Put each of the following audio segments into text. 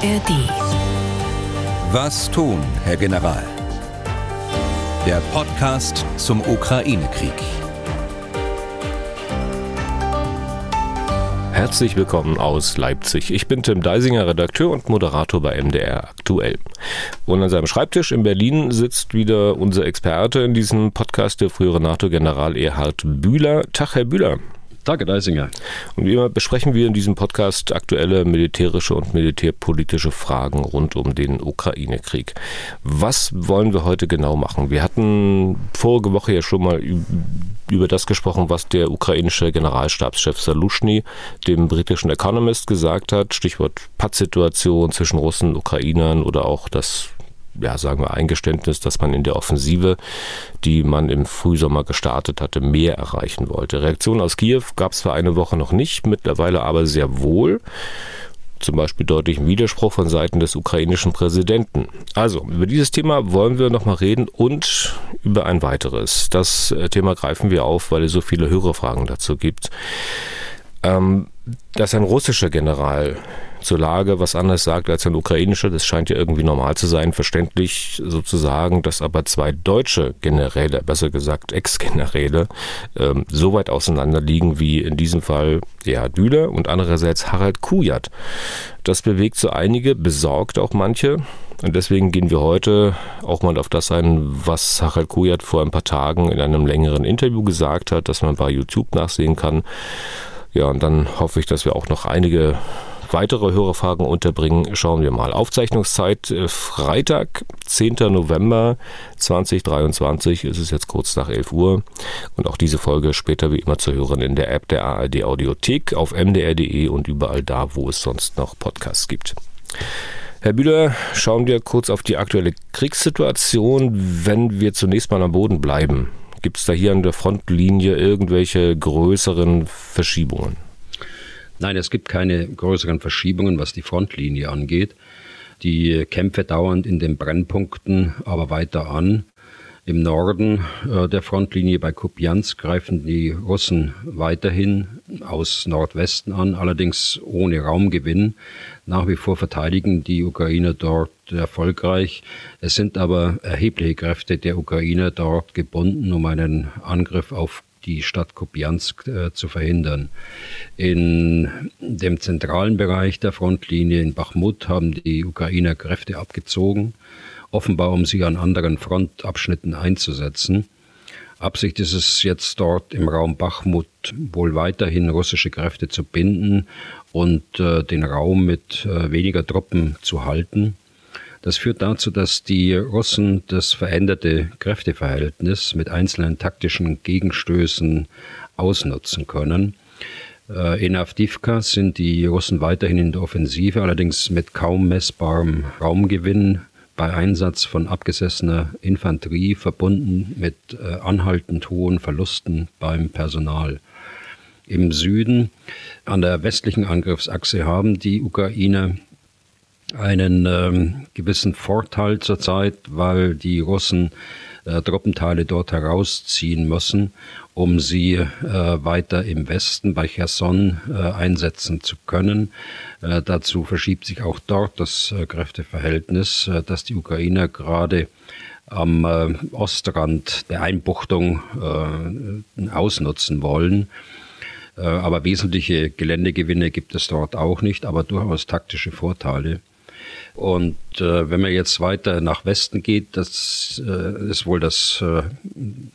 ARD. Was tun, Herr General? Der Podcast zum Ukraine-Krieg. Herzlich willkommen aus Leipzig. Ich bin Tim Deisinger, Redakteur und Moderator bei MDR aktuell. Und an seinem Schreibtisch in Berlin sitzt wieder unser Experte in diesem Podcast, der frühere NATO-General Erhard Bühler. Tag, Herr Bühler. Danke, Deisinger. Und wie immer besprechen wir in diesem Podcast aktuelle militärische und militärpolitische Fragen rund um den Ukraine-Krieg. Was wollen wir heute genau machen? Wir hatten vorige Woche ja schon mal über das gesprochen, was der ukrainische Generalstabschef Salushny dem britischen Economist gesagt hat. Stichwort Pattsituation zwischen Russen und Ukrainern oder auch das ja, sagen wir, Eingeständnis, dass man in der Offensive, die man im Frühsommer gestartet hatte, mehr erreichen wollte. Reaktion aus Kiew gab es für eine Woche noch nicht, mittlerweile aber sehr wohl zum Beispiel deutlichen Widerspruch von Seiten des ukrainischen Präsidenten. Also, über dieses Thema wollen wir nochmal reden und über ein weiteres. Das äh, Thema greifen wir auf, weil es so viele Hörerfragen dazu gibt. Ähm, dass ein russischer General zur Lage was anderes sagt als ein ukrainischer. Das scheint ja irgendwie normal zu sein, verständlich sozusagen, dass aber zwei deutsche Generäle, besser gesagt Ex-Generäle, ähm, so weit auseinander liegen wie in diesem Fall Gerhard Bühler und andererseits Harald Kujat. Das bewegt so einige, besorgt auch manche. Und deswegen gehen wir heute auch mal auf das ein, was Harald Kujat vor ein paar Tagen in einem längeren Interview gesagt hat, das man bei YouTube nachsehen kann. Ja, und dann hoffe ich, dass wir auch noch einige weitere Hörerfragen unterbringen. Schauen wir mal. Aufzeichnungszeit äh, Freitag, 10. November 2023. Es ist jetzt kurz nach 11 Uhr. Und auch diese Folge später wie immer zu hören in der App der ARD Audiothek auf mdr.de und überall da, wo es sonst noch Podcasts gibt. Herr Bühler, schauen wir kurz auf die aktuelle Kriegssituation, wenn wir zunächst mal am Boden bleiben. Gibt es da hier an der Frontlinie irgendwelche größeren Verschiebungen? Nein, es gibt keine größeren Verschiebungen, was die Frontlinie angeht. Die Kämpfe dauern in den Brennpunkten aber weiter an. Im Norden äh, der Frontlinie bei Kupiansk greifen die Russen weiterhin aus Nordwesten an, allerdings ohne Raumgewinn. Nach wie vor verteidigen die Ukrainer dort erfolgreich. Es sind aber erhebliche Kräfte der Ukrainer dort gebunden, um einen Angriff auf die Stadt Kupiansk äh, zu verhindern. In dem zentralen Bereich der Frontlinie in Bachmut haben die Ukrainer Kräfte abgezogen, offenbar um sie an anderen Frontabschnitten einzusetzen. Absicht ist es jetzt dort im Raum Bachmut wohl weiterhin russische Kräfte zu binden und äh, den Raum mit äh, weniger Truppen zu halten. Das führt dazu, dass die Russen das veränderte Kräfteverhältnis mit einzelnen taktischen Gegenstößen ausnutzen können. Äh, in Avdivka sind die Russen weiterhin in der Offensive, allerdings mit kaum messbarem Raumgewinn bei Einsatz von abgesessener Infanterie verbunden mit äh, anhaltend hohen Verlusten beim Personal. Im Süden an der westlichen Angriffsachse haben die Ukrainer einen ähm, gewissen Vorteil zurzeit, weil die Russen äh, Truppenteile dort herausziehen müssen, um sie äh, weiter im Westen bei Cherson äh, einsetzen zu können. Äh, dazu verschiebt sich auch dort das äh, Kräfteverhältnis, äh, dass die Ukrainer gerade am Ostrand der Einbuchtung ausnutzen wollen. Aber wesentliche Geländegewinne gibt es dort auch nicht, aber durchaus taktische Vorteile. Und äh, wenn man jetzt weiter nach Westen geht, das äh, ist wohl das äh,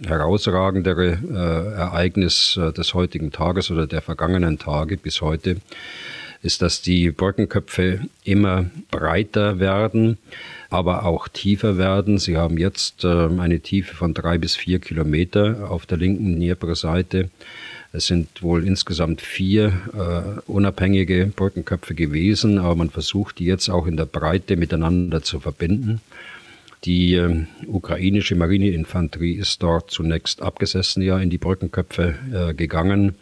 herausragendere äh, Ereignis äh, des heutigen Tages oder der vergangenen Tage bis heute, ist, dass die Brückenköpfe immer breiter werden, aber auch tiefer werden. Sie haben jetzt äh, eine Tiefe von drei bis vier Kilometer auf der linken Dnieper-Seite. Es sind wohl insgesamt vier äh, unabhängige Brückenköpfe gewesen, aber man versucht die jetzt auch in der Breite miteinander zu verbinden. Die äh, ukrainische Marineinfanterie ist dort zunächst abgesessen ja in die Brückenköpfe äh, gegangen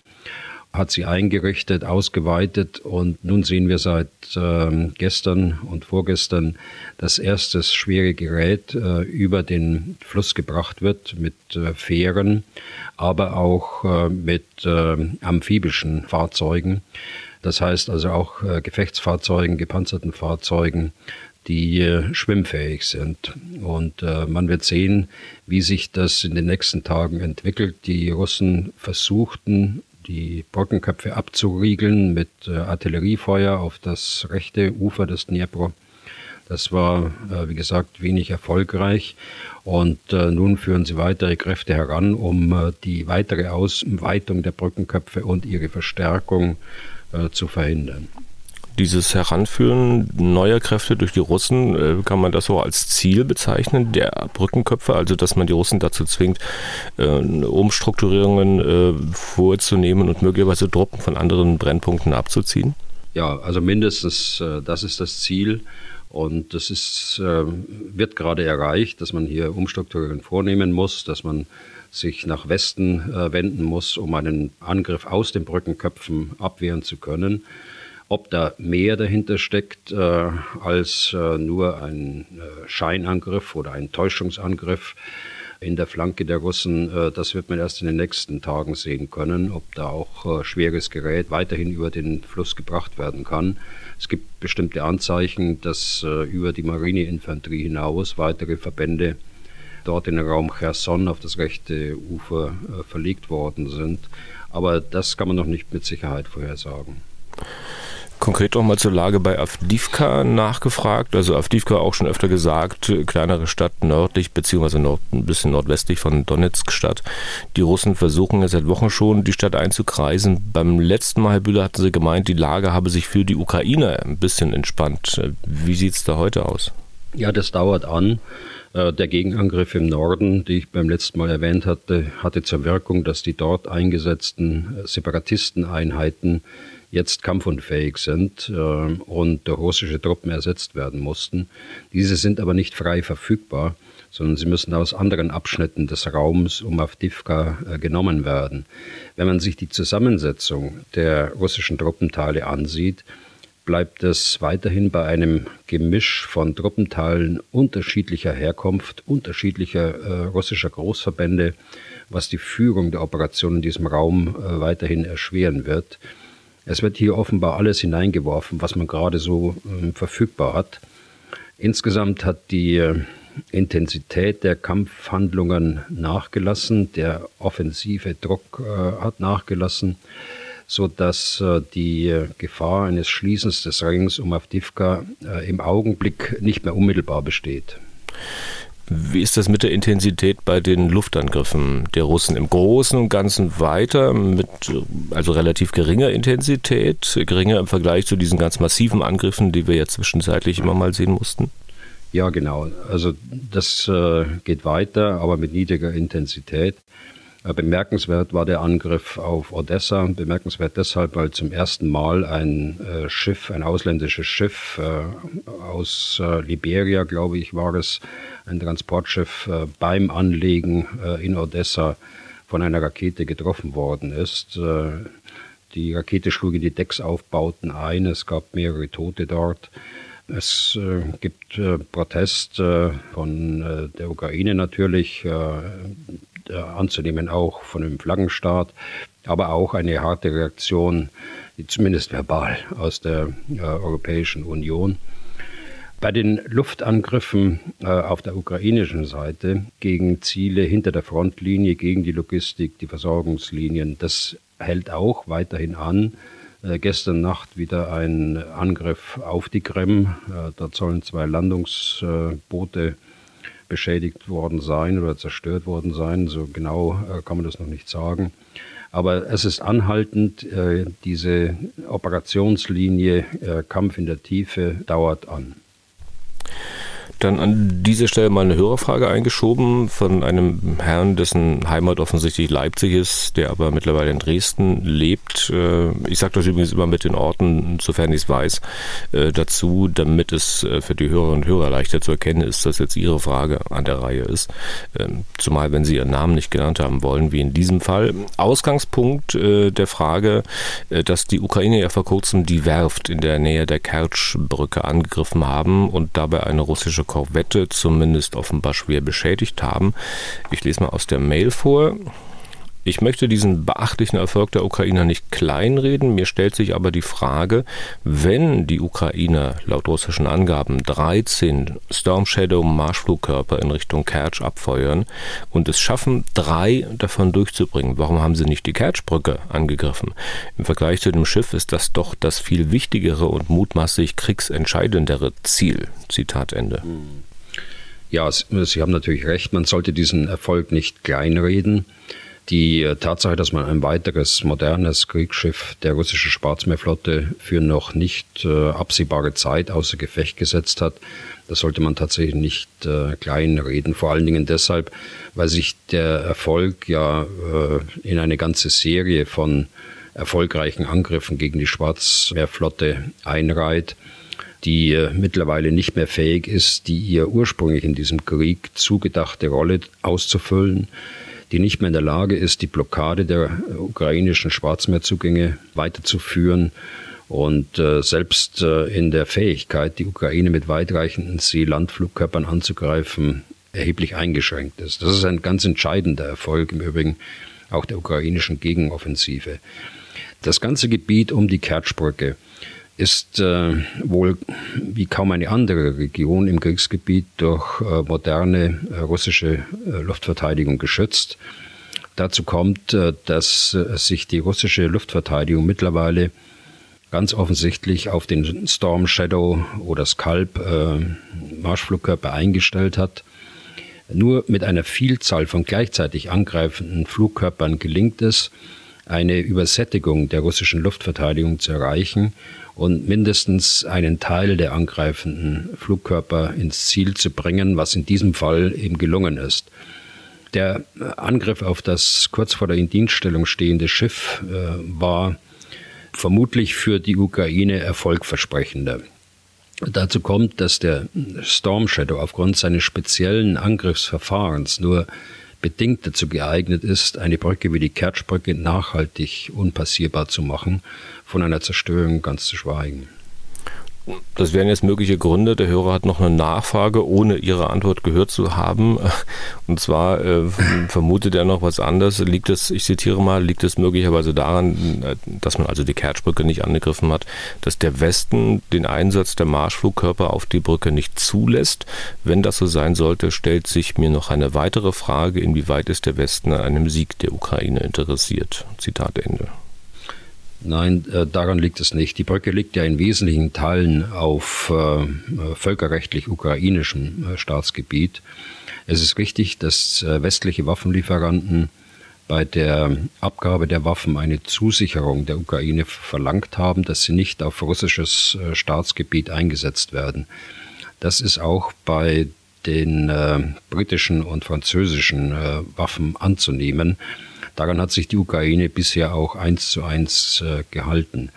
hat sie eingerichtet, ausgeweitet und nun sehen wir seit äh, gestern und vorgestern, dass erstes schwere Gerät äh, über den Fluss gebracht wird mit äh, Fähren, aber auch äh, mit äh, amphibischen Fahrzeugen. Das heißt also auch äh, Gefechtsfahrzeugen, gepanzerten Fahrzeugen, die äh, schwimmfähig sind. Und äh, man wird sehen, wie sich das in den nächsten Tagen entwickelt. Die Russen versuchten, die Brückenköpfe abzuriegeln mit äh, Artilleriefeuer auf das rechte Ufer des Dnipro. Das war, äh, wie gesagt, wenig erfolgreich. Und äh, nun führen sie weitere Kräfte heran, um die weitere Ausweitung der Brückenköpfe und ihre Verstärkung zu verhindern dieses Heranführen neuer Kräfte durch die Russen, äh, kann man das so als Ziel bezeichnen, der Brückenköpfe, also dass man die Russen dazu zwingt, äh, Umstrukturierungen äh, vorzunehmen und möglicherweise Truppen von anderen Brennpunkten abzuziehen? Ja, also mindestens das ist das Ziel. Und das ist, wird gerade erreicht, dass man hier Umstrukturierungen vornehmen muss, dass man sich nach Westen wenden muss, um einen Angriff aus den Brückenköpfen abwehren zu können. Ob da mehr dahinter steckt äh, als äh, nur ein äh, Scheinangriff oder ein Täuschungsangriff in der Flanke der Russen, äh, das wird man erst in den nächsten Tagen sehen können, ob da auch äh, schweres Gerät weiterhin über den Fluss gebracht werden kann. Es gibt bestimmte Anzeichen, dass äh, über die Marineinfanterie hinaus weitere Verbände dort in den Raum Cherson auf das rechte Ufer verlegt worden sind. Aber das kann man noch nicht mit Sicherheit vorhersagen konkret noch mal zur Lage bei Avdivka nachgefragt. Also Avdivka auch schon öfter gesagt, kleinere Stadt nördlich beziehungsweise nord, ein bisschen nordwestlich von Donetsk Stadt. Die Russen versuchen ja seit Wochen schon, die Stadt einzukreisen. Beim letzten Mal, Herr Bühler, hatten Sie gemeint, die Lage habe sich für die Ukraine ein bisschen entspannt. Wie sieht es da heute aus? Ja, das dauert an. Äh, der Gegenangriff im Norden, die ich beim letzten Mal erwähnt hatte, hatte zur Wirkung, dass die dort eingesetzten Separatisteneinheiten jetzt kampfunfähig sind äh, und durch russische Truppen ersetzt werden mussten. Diese sind aber nicht frei verfügbar, sondern sie müssen aus anderen Abschnitten des Raums um Avdivka äh, genommen werden. Wenn man sich die Zusammensetzung der russischen Truppenteile ansieht, bleibt es weiterhin bei einem Gemisch von Truppenteilen unterschiedlicher Herkunft, unterschiedlicher äh, russischer Großverbände, was die Führung der Operation in diesem Raum äh, weiterhin erschweren wird. Es wird hier offenbar alles hineingeworfen, was man gerade so äh, verfügbar hat. Insgesamt hat die äh, Intensität der Kampfhandlungen nachgelassen, der offensive Druck äh, hat nachgelassen, so dass äh, die äh, Gefahr eines Schließens des Rings um Avdivka äh, im Augenblick nicht mehr unmittelbar besteht. Wie ist das mit der Intensität bei den Luftangriffen der Russen im Großen und Ganzen weiter mit also relativ geringer Intensität, geringer im Vergleich zu diesen ganz massiven Angriffen, die wir ja zwischenzeitlich immer mal sehen mussten? Ja, genau. Also das äh, geht weiter, aber mit niedriger Intensität. Äh, bemerkenswert war der Angriff auf Odessa. Bemerkenswert deshalb, weil zum ersten Mal ein äh, Schiff, ein ausländisches Schiff äh, aus Liberia, glaube ich, war es, ein Transportschiff beim Anlegen in Odessa von einer Rakete getroffen worden ist. die Rakete schlug in die Decksaufbauten ein. Es gab mehrere Tote dort. Es gibt Protest von der Ukraine natürlich, äh, anzunehmen, auch von dem Flaggenstaat, aber auch eine harte Reaktion, zumindest verbal, aus der äh, Europäischen Union. Bei den Luftangriffen äh, auf der ukrainischen Seite gegen Ziele hinter der Frontlinie, gegen die Logistik, die Versorgungslinien, das hält auch weiterhin an. Gestern Nacht wieder ein Angriff auf die Krim. Dort sollen zwei Landungsboote beschädigt worden sein oder zerstört worden sein. So genau äh, kann man das noch nicht sagen. Aber es ist anhaltend, äh, diese Operationslinie äh, Kampf in der Tiefe dauert an. Dann an dieser Stelle mal eine Hörerfrage eingeschoben von einem Herrn, dessen Heimat offensichtlich Leipzig ist, der aber mittlerweile in Dresden lebt. Äh, ich sage das übrigens immer mit den Orten, sofern ich es weiß, äh, dazu, damit es äh, für die Hörerinnen und Hörer leichter zu erkennen ist, dass jetzt Ihre Frage an der Reihe ist. Ähm, zumal, wenn Sie Ihren Namen nicht genannt haben wollen, wie in diesem Fall. Ausgangspunkt der Frage, dass die Ukraine ja vor kurzem die Werft in der Nähe der Kertschbrücke angegriffen haben und dabei eine russische Korvette zumindest offenbar schwer beschädigt haben. Ich lese mal aus der Mail vor. Ich möchte diesen beachtlichen Erfolg der Ukrainer nicht kleinreden. Mir stellt sich aber die Frage, wenn die Ukrainer laut russischen Angaben 13 Storm Shadow Marschflugkörper in Richtung Kertsch abfeuern und es schaffen, drei davon durchzubringen, warum haben sie nicht die Kertschbrücke angegriffen? Im Vergleich zu dem Schiff ist das doch das viel wichtigere und mutmaßlich kriegsentscheidendere Ziel. Zitat Ende. Ja, Sie haben natürlich recht, man sollte diesen Erfolg nicht kleinreden. Die äh, Tatsache, dass man ein weiteres modernes Kriegsschiff der russischen Schwarzmeerflotte für noch nicht äh, absehbare Zeit außer Gefecht gesetzt hat, das sollte man tatsächlich nicht äh, kleinreden. Vor allen Dingen deshalb, weil sich der Erfolg ja äh, in eine ganze Serie von erfolgreichen Angriffen gegen die Schwarzmeerflotte einreiht die äh, mittlerweile nicht mehr fähig ist, die ihr ursprünglich in diesem Krieg zugedachte Rolle auszufüllen die nicht mehr in der Lage ist, die Blockade der ukrainischen Schwarzmeerzugänge weiterzuführen und äh, selbst äh, in der Fähigkeit, die Ukraine mit weitreichenden See-Landflugkörpern anzugreifen, erheblich eingeschränkt ist. Das ist ein ganz entscheidender Erfolg im Übrigen auch der ukrainischen Gegenoffensive. Das ganze Gebiet um die Kertschbrücke ist äh, wohl wie kaum eine andere Region im Kriegsgebiet durch äh, moderne äh, russische äh, Luftverteidigung geschützt. Dazu kommt, äh, dass äh, sich die russische Luftverteidigung mittlerweile ganz offensichtlich auf den Storm Shadow oder Scalp Marschflugkörper eingestellt hat. Nur mit einer Vielzahl von gleichzeitig angreifenden Flugkörpern gelingt es, eine Übersättigung der russischen Luftverteidigung zu erreichen und mindestens einen Teil der angreifenden Flugkörper ins Ziel zu bringen, was in diesem Fall eben gelungen ist. Der Angriff auf das kurz vor der Indienststellung stehende Schiff äh, war vermutlich für die Ukraine erfolgversprechender. Dazu kommt, dass der Storm Shadow aufgrund seines speziellen Angriffsverfahrens nur bedingt dazu geeignet ist, eine Brücke wie die Kertschbrücke nachhaltig unpassierbar zu machen, von einer Zerstörung ganz zu schweigen. Das wären jetzt mögliche Gründe. Der Hörer hat noch eine Nachfrage, ohne Ihre Antwort gehört zu haben. Und zwar äh, vermutet er noch was anderes. Liegt es, ich zitiere mal, liegt es möglicherweise daran, äh, dass man also die Kertschbrücke nicht angegriffen hat, dass der Westen den Einsatz der Marschflugkörper auf die Brücke nicht zulässt? Wenn das so sein sollte, stellt sich mir noch eine weitere Frage, inwieweit ist der Westen an einem Sieg der Ukraine interessiert? Zitat Ende. Nein, äh, daran liegt es nicht. Die Brücke liegt ja in wesentlichen Teilen auf äh, völkerrechtlich ukrainischem äh, Staatsgebiet. Es ist richtig, dass äh, westliche Waffenlieferanten bei der Abgabe der Waffen eine Zusicherung der Ukraine verlangt haben, dass sie nicht auf russisches äh, Staatsgebiet eingesetzt werden. Das ist auch bei den äh, britischen und französischen Waffen anzunehmen. Daran hat sich die Ukraine bisher auch eins zu eins äh, gehalten.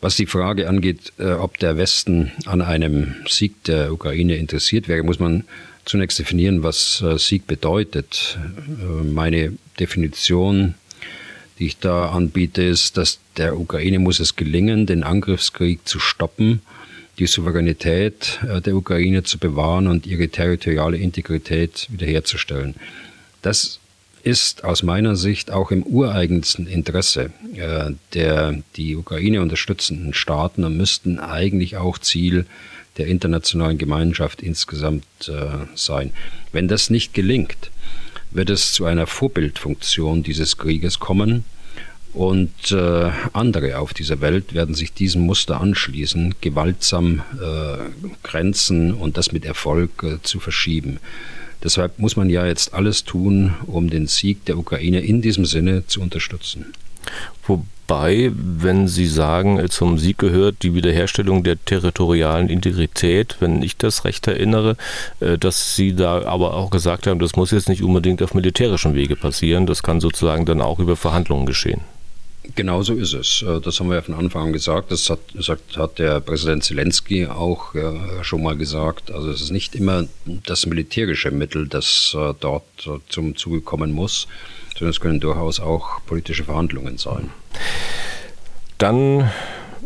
Was die Frage angeht, äh, ob der Westen an einem Sieg der Ukraine interessiert wäre, muss man zunächst definieren, was äh, Sieg bedeutet. Äh, meine Definition, die ich da anbiete, ist, dass der Ukraine muss es gelingen, den Angriffskrieg zu stoppen, die Souveränität äh, der Ukraine zu bewahren und ihre territoriale Integrität wiederherzustellen. Das ist aus meiner Sicht auch im ureigensten Interesse äh, der die Ukraine unterstützenden Staaten und müssten eigentlich auch Ziel der internationalen Gemeinschaft insgesamt äh, sein. Wenn das nicht gelingt, wird es zu einer Vorbildfunktion dieses Krieges kommen und äh, andere auf dieser Welt werden sich diesem Muster anschließen, gewaltsam äh, Grenzen und das mit Erfolg äh, zu verschieben. Deshalb muss man ja jetzt alles tun, um den Sieg der Ukraine in diesem Sinne zu unterstützen. Wobei, wenn Sie sagen, äh, zum Sieg gehört die Wiederherstellung der territorialen Integrität, wenn ich das recht erinnere, äh, dass Sie da aber auch gesagt haben, das muss jetzt nicht unbedingt auf militärischem Wege passieren, das kann sozusagen dann auch über Verhandlungen geschehen. Genau so ist es. Äh, das haben wir ja von Anfang an gesagt. Das hat, hat der Präsident Zelensky auch schon mal gesagt. Also es ist nicht immer das militärische Mittel, das dort zum Zuge kommen muss, sondern es können durchaus auch politische Verhandlungen sein. Dann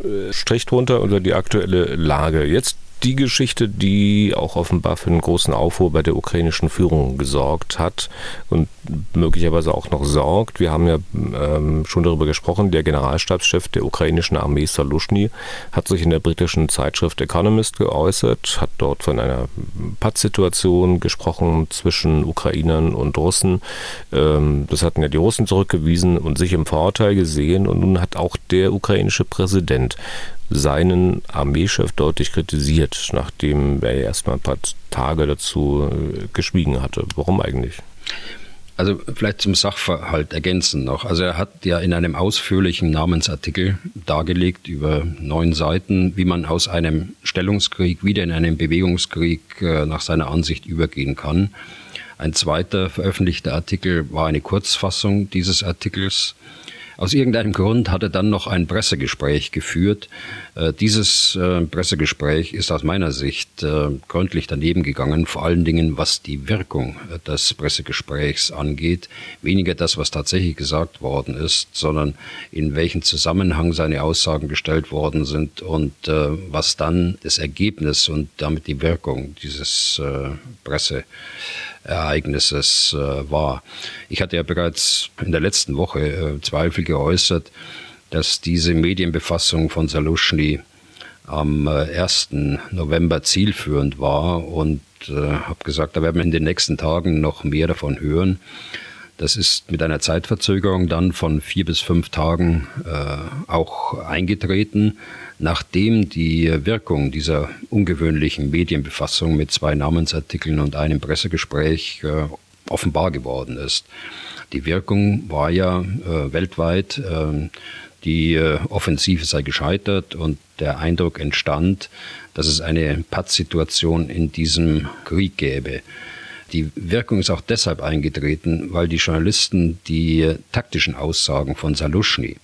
äh, Strich drunter unter die aktuelle Lage. Jetzt die Geschichte, die auch offenbar für einen großen Aufruhr bei der ukrainischen Führung gesorgt hat und möglicherweise auch noch sorgt. Wir haben ja ähm, schon darüber gesprochen, der Generalstabschef der ukrainischen Armee Salushny hat sich in der britischen Zeitschrift Economist geäußert, hat dort von einer Pattsituation gesprochen zwischen Ukrainern und Russen. Ähm, das hatten ja die Russen zurückgewiesen und sich im Vorteil gesehen und nun hat auch der ukrainische Präsident seinen Armeechef deutlich kritisiert, nachdem er erstmal ein paar Tage dazu äh, geschwiegen hatte. Warum eigentlich? Also vielleicht zum Sachverhalt ergänzen noch. Also er hat ja in einem ausführlichen Namensartikel dargelegt über neun Seiten, wie man aus einem Stellungskrieg wieder in einen Bewegungskrieg äh, nach seiner Ansicht übergehen kann. Ein zweiter veröffentlichter Artikel war eine Kurzfassung dieses Artikels aus irgendeinem Grund hat er dann noch ein Pressegespräch geführt. Äh, dieses äh, Pressegespräch ist aus meiner Sicht äh, gründlich daneben gegangen, vor allen Dingen was die Wirkung des Pressegesprächs angeht. Weniger das, was tatsächlich gesagt worden ist, sondern in welchen Zusammenhang seine Aussagen gestellt worden sind und was dann das Ergebnis und damit die Wirkung dieses Presse Ereignisses äh, war. Ich hatte ja bereits in der letzten Woche äh, Zweifel geäußert, dass diese Medienbefassung von Salushny am äh, 1. November zielführend war und äh, habe gesagt, da werden wir in den nächsten Tagen noch mehr davon hören. Das ist mit einer Zeitverzögerung dann von vier bis fünf Tagen äh, auch eingetreten nachdem die Wirkung dieser ungewöhnlichen Medienbefassung mit zwei Namensartikeln und einem Pressegespräch äh, offenbar geworden ist. Die Wirkung war ja äh, weltweit, äh, die äh, Offensive sei gescheitert und der Eindruck entstand, dass es eine Pattsituation in diesem Krieg gäbe. Die Wirkung ist auch deshalb eingetreten, weil die Journalisten die taktischen Aussagen von Salushny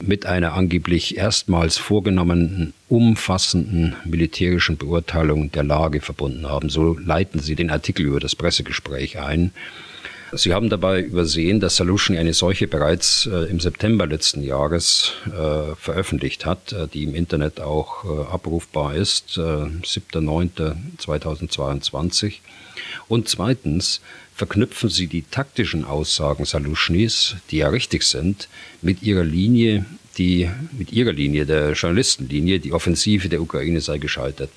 mit einer angeblich erstmals vorgenommenen umfassenden militärischen Beurteilung der Lage verbunden haben. So leiten Sie den Artikel über das Pressegespräch ein. Sie haben dabei übersehen, dass Solution eine solche bereits äh, im September letzten Jahres äh, veröffentlicht hat, äh, die im Internet auch äh, abrufbar ist, 7.9.2022. Äh, Und zweitens verknüpfen Sie die taktischen Aussagen Salushnis, die ja richtig sind, mit ihrer Linie, die mit ihrer Linie, der Journalistenlinie, die Offensive der Ukraine sei gescheitert.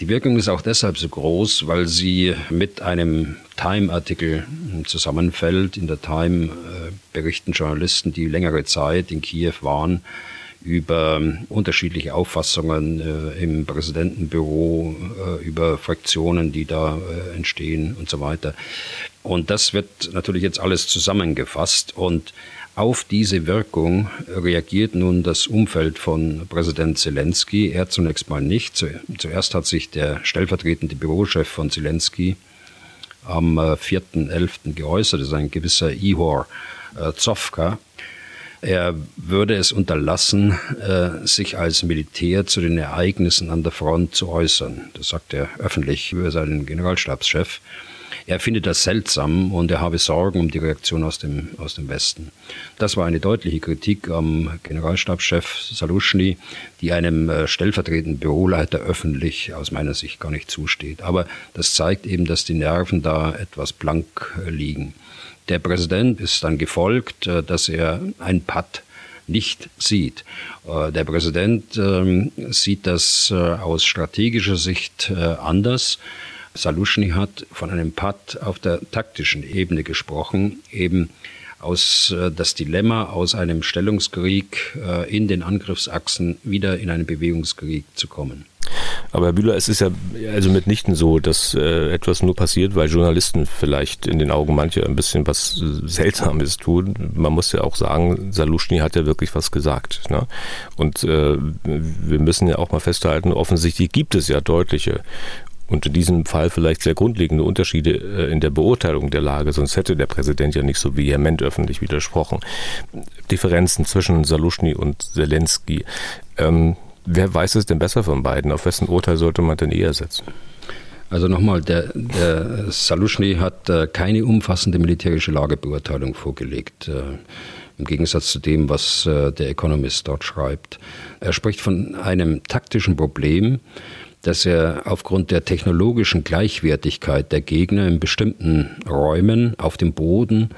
Die Wirkung ist auch deshalb so groß, weil sie mit einem Time-Artikel zusammenfällt. In der Time äh, berichten Journalisten, die längere Zeit in Kiew waren, über unterschiedliche Auffassungen äh, im Präsidentenbüro, äh, über Fraktionen, die da entstehen und so weiter. Und das wird natürlich jetzt alles zusammengefasst und auf diese Wirkung reagiert nun das Umfeld von Präsident Zelensky. Er zunächst mal nicht. Zuerst hat sich der stellvertretende Bürochef von Zelensky am 4.11. geäußert, das ist ein gewisser Ihor Zofka. Er würde es unterlassen, äh, sich als Militär zu den Ereignissen an der Front zu äußern. Das sagt er öffentlich über seinen Generalstabschef. Er findet das seltsam und er habe Sorgen um die Reaktion aus dem, aus dem Westen. Das war eine deutliche Kritik am Generalstabschef Salushny, die einem äh, stellvertretenden Büroleiter öffentlich aus meiner Sicht gar nicht zusteht. Aber das zeigt eben, dass die Nerven da etwas blank äh, liegen. Der Präsident ist dann gefolgt, äh, dass er ein Patt nicht sieht. Der Präsident ähm, sieht das aus strategischer Sicht anders. Salushny hat von einem Patt auf der taktischen Ebene gesprochen, eben aus das Dilemma aus einem Stellungskrieg in den Angriffsachsen wieder in einen Bewegungskrieg zu kommen. Aber Herr Bühler, es ist ja also mitnichten so, dass äh, etwas nur passiert, weil Journalisten vielleicht in den Augen mancher ein bisschen was Seltsames tun. Man muss ja auch sagen, Saluschny hat ja wirklich was gesagt. Ne? Und äh, wir müssen ja auch mal festhalten, offensichtlich gibt es ja deutliche und in diesem Fall vielleicht sehr grundlegende Unterschiede äh, in der Beurteilung der Lage, sonst hätte der Präsident ja nicht so vehement öffentlich widersprochen. Differenzen zwischen Saluschny und Zelensky. Ähm, wer weiß es denn besser von beiden? Auf wessen Urteil sollte man denn eher setzen? Also nochmal, der, der Saluschny hat äh, keine umfassende militärische Lagebeurteilung vorgelegt. Äh, Im Gegensatz zu dem, was äh, der Economist dort schreibt. Er spricht von einem taktischen Problem, dass er aufgrund der technologischen Gleichwertigkeit der Gegner in bestimmten Räumen auf dem Boden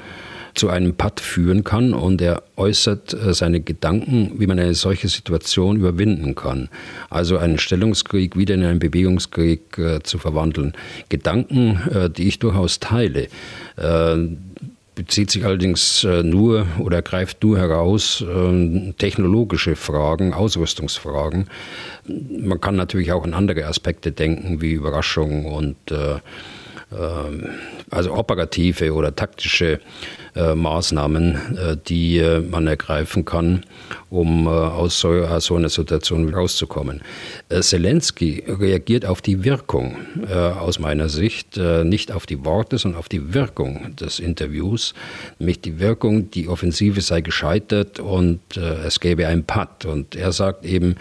zu einem Patt führen kann und er äußert äh, seine Gedanken, wie man eine solche Situation überwinden kann. Also einen Stellungskrieg wieder in einen Bewegungskrieg äh, zu verwandeln. Gedanken, äh, die ich durchaus teile. Äh, bezieht sich allerdings äh, nur oder greift nur heraus äh, technologische Fragen, Ausrüstungsfragen. Man kann natürlich auch an andere Aspekte denken, wie Überraschung und äh, ähm, also operative oder taktische äh, Maßnahmen, äh, die äh, man ergreifen kann, um aus so, aus so einer Situation rauszukommen. Zelensky reagiert auf die Wirkung aus meiner Sicht, nicht auf die Worte, sondern auf die Wirkung des Interviews, nämlich die Wirkung, die Offensive sei gescheitert und es gäbe ein Patt. Und er sagt eben,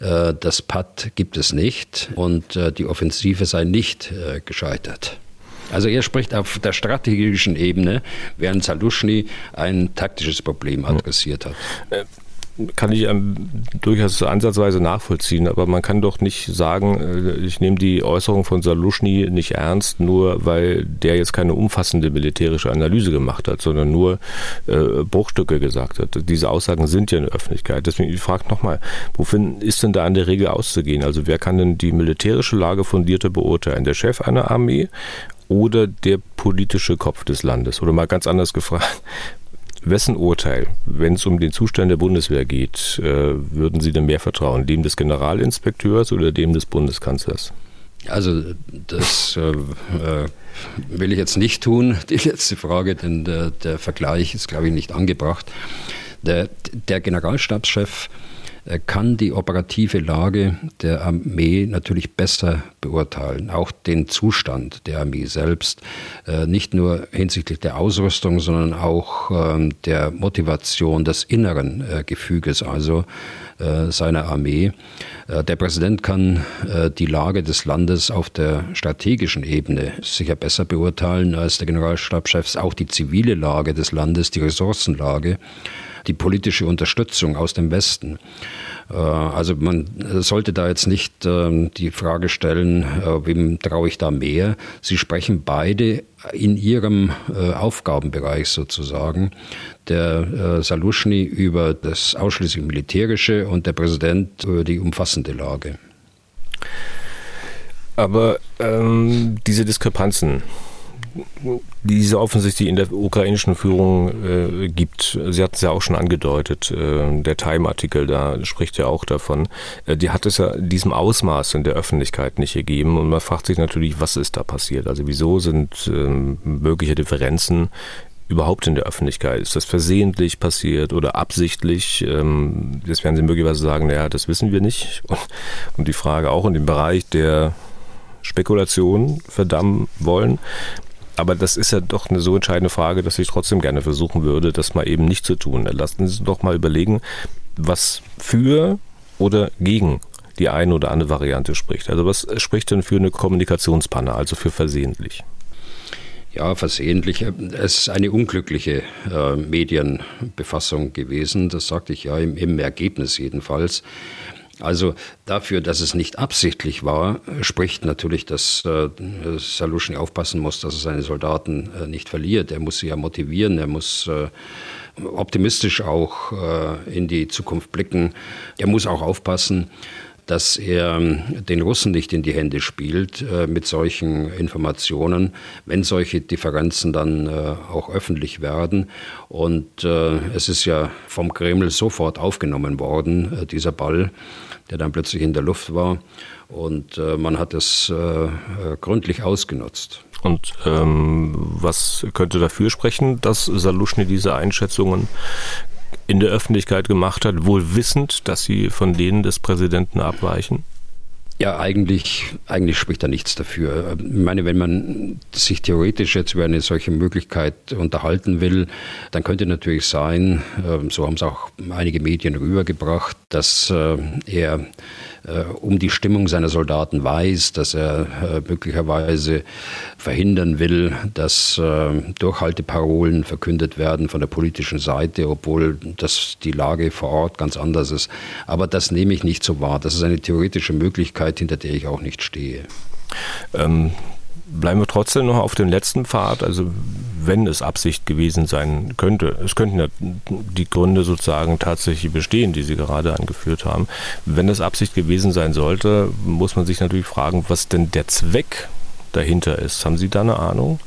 das Patt gibt es nicht und die Offensive sei nicht gescheitert. Also er spricht auf der strategischen Ebene, während Saluschny ein taktisches Problem adressiert hat. Äh, kann ich ähm, durchaus ansatzweise nachvollziehen, aber man kann doch nicht sagen, äh, ich nehme die Äußerung von Saluschny nicht ernst, nur weil der jetzt keine umfassende militärische Analyse gemacht hat, sondern nur äh, Bruchstücke gesagt hat. Diese Aussagen sind ja in der Öffentlichkeit. Deswegen ich frage nochmal, wofür ist denn da an der Regel auszugehen? Also wer kann denn die militärische Lage fundierter beurteilen? Der Chef einer Armee oder der politische Kopf des Landes? Oder mal ganz anders gefragt, wessen Urteil, wenn es um den Zustand der Bundeswehr geht, äh, würden Sie denn mehr vertrauen? Dem des Generalinspekteurs oder dem des Bundeskanzlers? Also das äh, äh will ich jetzt nicht tun, die letzte Frage, denn der, der Vergleich ist, glaube ich, nicht angebracht. Der, der Generalstabschef kann die operative Lage der Armee natürlich besser beurteilen, auch den Zustand der Armee selbst, äh, nicht nur hinsichtlich der Ausrüstung, sondern auch ähm, der Motivation des inneren äh, Gefüges, also äh, seiner Armee. Der Präsident kann die Lage des Landes auf der strategischen Ebene sicher besser beurteilen als der Generalstabschef, auch die zivile Lage des Landes, die Ressourcenlage die politische Unterstützung aus dem Westen. Äh, also man sollte da jetzt nicht ähm, die Frage stellen, äh, wem traue ich da mehr. Sie sprechen beide in ihrem äh, Aufgabenbereich sozusagen. Der Saluschny über das ausschließlich militärische und der Präsident über die umfassende Lage. Aber ähm, diese Diskrepanzen, die es offensichtlich in der ukrainischen Führung äh, gibt. Sie hat es ja auch schon angedeutet, äh, der Time-Artikel, da spricht ja auch davon. Äh, die hat es ja in diesem Ausmaß in der Öffentlichkeit nicht gegeben und man fragt sich natürlich, was ist da passiert? Also wieso sind ähm, mögliche Differenzen überhaupt in der Öffentlichkeit? Ist das versehentlich passiert oder absichtlich? Ähm, jetzt werden Sie möglicherweise sagen, naja, das wissen wir nicht. Und, und die Frage auch in dem Bereich der Spekulation verdammen wollen. Aber das ist ja doch eine so entscheidende Frage, dass ich trotzdem gerne versuchen würde, das mal eben nicht zu tun. Lassen Sie uns doch mal überlegen, was für oder gegen die eine oder andere Variante spricht. Also was spricht denn für eine Kommunikationspanne, also für versehentlich? Ja, versehentlich. Es ist eine unglückliche äh, Medienbefassung gewesen. Das sagte ich ja im, im Ergebnis jedenfalls. Also dafür, dass es nicht absichtlich war, spricht natürlich, dass äh, Saluschny aufpassen muss, dass er seine Soldaten äh, nicht verliert. Er muss sie ja motivieren, er muss äh, optimistisch auch äh, in die Zukunft blicken. Er muss auch aufpassen, dass er ähm, den Russen nicht in die Hände spielt äh, mit solchen Informationen, wenn solche Differenzen dann äh, auch öffentlich werden. Und äh, es ist ja vom Kreml sofort aufgenommen worden, dieser Ball, der dann plötzlich in der Luft war. Und man hat es gründlich ausgenutzt. Und ähm, was könnte dafür sprechen, dass Saluschny diese Einschätzungen in der Öffentlichkeit gemacht hat, wohl wissend, dass sie von denen des Präsidenten abweichen? Ja, eigentlich, eigentlich spricht da nichts dafür. Ich meine, wenn man sich theoretisch jetzt über eine solche Möglichkeit unterhalten will, dann könnte natürlich sein, ähm, so haben es auch einige Medien rübergebracht, dass äh, er äh, um die Stimmung seiner Soldaten weiß, dass er äh, möglicherweise verhindern will, dass äh, Durchhalteparolen verkündet werden von der politischen Seite, obwohl das die Lage vor Ort ganz anders ist. Aber das nehme ich nicht so wahr. Das ist eine theoretische Möglichkeit, hinter der ich auch nicht stehe. Ähm, bleiben wir trotzdem noch auf dem letzten Pfad. Also wenn es Absicht gewesen sein könnte, es könnten ja die Gründe sozusagen tatsächlich bestehen, die Sie gerade angeführt haben. Wenn es Absicht gewesen sein sollte, muss man sich natürlich fragen, was denn der Zweck dahinter ist. Haben Sie da eine Ahnung?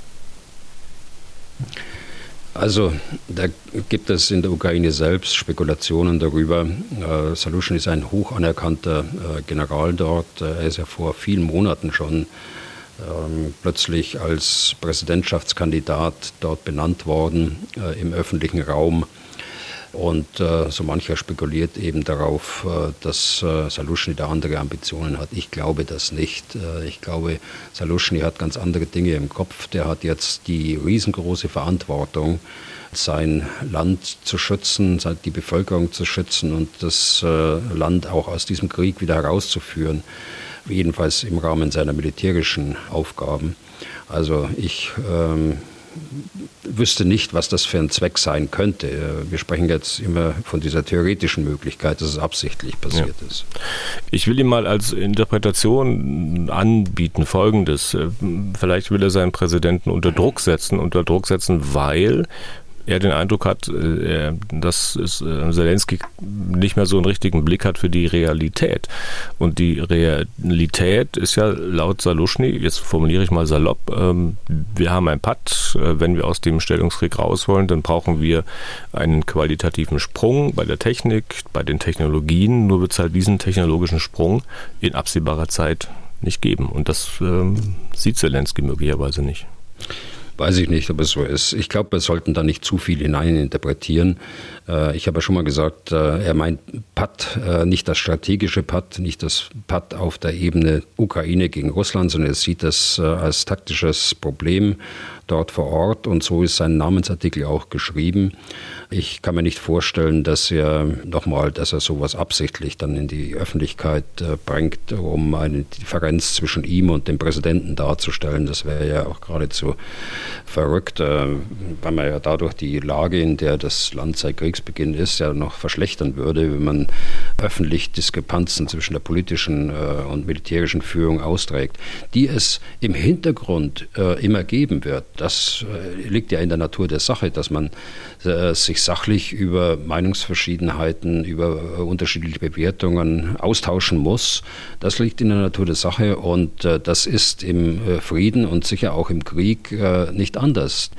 Also da gibt es in der Ukraine selbst Spekulationen darüber. Äh, Salushny ist ein hoch anerkannter äh, General dort. Er ist ja vor vielen Monaten schon ähm, plötzlich als Präsidentschaftskandidat dort benannt worden äh, im öffentlichen Raum. Und äh, so mancher spekuliert eben darauf, äh, dass äh, Salushny da andere Ambitionen hat. Ich glaube das nicht. Äh, ich glaube, Salushny hat ganz andere Dinge im Kopf. Der hat jetzt die riesengroße Verantwortung, sein Land zu schützen, die Bevölkerung zu schützen und das äh, Land auch aus diesem Krieg wieder herauszuführen jedenfalls im Rahmen seiner militärischen Aufgaben. Also ich ähm, wüsste nicht, was das für ein Zweck sein könnte. Wir sprechen jetzt immer von dieser theoretischen Möglichkeit, dass es absichtlich passiert ja. ist. Ich will ihm mal als Interpretation anbieten Folgendes. Vielleicht will er seinen Präsidenten unter Druck setzen, unter Druck setzen, weil er den Eindruck hat, äh, dass äh, Zelensky nicht mehr so einen richtigen Blick hat für die Realität. Und die Realität ist ja laut Saluschny, jetzt formuliere ich mal salopp, ähm, wir haben ein Patt, äh, wenn wir aus dem Stellungskrieg raus wollen, dann brauchen wir einen qualitativen Sprung bei der Technik, bei den Technologien, nur wird es halt diesen technologischen Sprung in absehbarer Zeit nicht geben. Und das ähm, sieht Zelensky möglicherweise nicht. Weiß ich nicht, ob es so ist. Ich glaube, wir sollten da nicht zu viel hineininterpretieren. Äh, ich habe ja schon mal gesagt, äh, er meint PAD, äh, nicht das strategische PAD, nicht das PAD auf der Ebene Ukraine gegen Russland, sondern er sieht das als taktisches Problem dort vor Ort und so ist sein Namensartikel auch geschrieben. Ich kann mir nicht vorstellen, dass er nochmal, dass er sowas absichtlich dann in die Öffentlichkeit äh, bringt, um eine Differenz zwischen ihm und dem Präsidenten darzustellen. Das wäre ja auch geradezu verrückt, äh, weil man ja dadurch die Lage, in der das Land seit Kriegsbeginn ist, ja noch verschlechtern würde, wenn man öffentlich Diskrepanzen zwischen der politischen äh, und militärischen Führung austrägt, die es im Hintergrund immer geben wird. Das äh, liegt ja in der Natur der Sache, dass man äh, sich sachlich über Meinungsverschiedenheiten, über äh, unterschiedliche Bewertungen austauschen muss. Das liegt in der Natur der Sache und das ist im Frieden und sicher auch im Krieg nicht anders.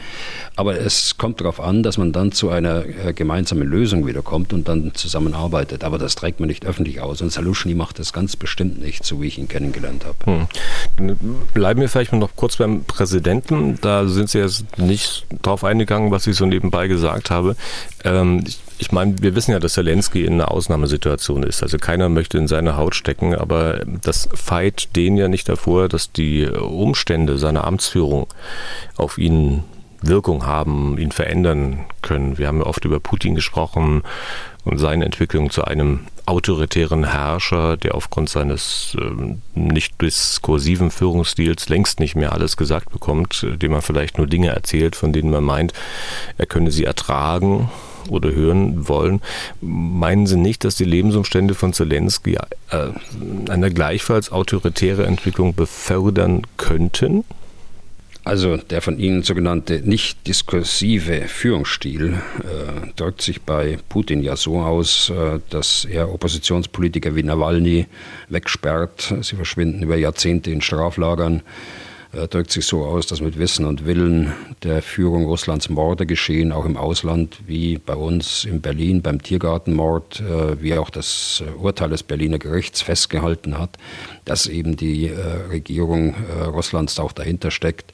Aber es kommt darauf an, dass man dann zu einer gemeinsamen Lösung wiederkommt und dann zusammenarbeitet. Aber das trägt man nicht öffentlich aus. Und Salushny macht das ganz bestimmt nicht, so wie ich ihn kennengelernt habe. Hm. Bleiben wir vielleicht noch kurz beim Präsidenten. Da sind Sie jetzt nicht drauf eingegangen, was ich so nebenbei gesagt habe. Ähm, ich, ich meine, wir wissen ja, dass Zelensky in einer Ausnahmesituation ist. Also keiner möchte in seine Haut stecken, aber das feit den ja nicht davor, dass die Umstände seiner Amtsführung auf ihn Wirkung haben, ihn verändern können. Wir haben ja oft über Putin gesprochen und seine Entwicklung zu einem autoritären Herrscher, der aufgrund seines äh, nicht diskursiven Führungsstils längst nicht mehr alles gesagt bekommt, dem man vielleicht nur Dinge erzählt, von denen man meint, er könne sie ertragen oder hören wollen. Meinen Sie nicht, dass die Lebensumstände von Zelensky äh, eine gleichfalls autoritäre Entwicklung befördern könnten? Also der von Ihnen sogenannte nicht diskursive Führungsstil äh, drückt sich bei Putin ja so aus, äh, dass er Oppositionspolitiker wie Nawalny wegsperrt. Sie verschwinden über Jahrzehnte in Straflagern drückt sich so aus, dass mit Wissen und Willen der Führung Russlands Morde geschehen, auch im Ausland, wie bei uns in Berlin beim Tiergartenmord, äh, wie auch das äh, Urteil des Berliner Gerichts festgehalten hat, dass eben die Regierung Russlands auch dahinter steckt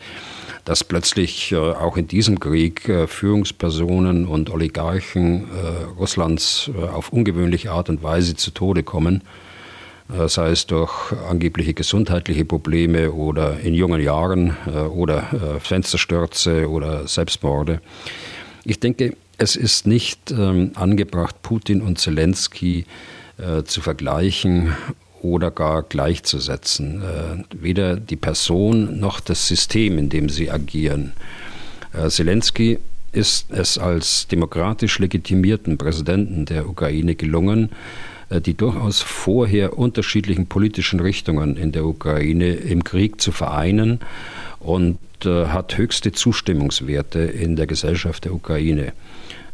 dass plötzlich auch in diesem Krieg Führungspersonen und Oligarchen Russlands auf ungewöhnliche Art und Weise zu Tode kommen. äh, sei es durch angebliche gesundheitliche Probleme oder in jungen Jahren äh, oder äh, Fensterstürze oder Selbstmorde. Ich denke, es ist nicht ähm, angebracht, Putin und Zelensky zu vergleichen oder gar gleichzusetzen. Weder die Person noch das System, in dem sie agieren. Zelensky ist es als demokratisch legitimierten Präsidenten der Ukraine gelungen, äh, die durchaus vorher unterschiedlichen politischen Richtungen in der Ukraine im Krieg zu vereinen und äh, hat höchste Zustimmungswerte in der Gesellschaft der Ukraine.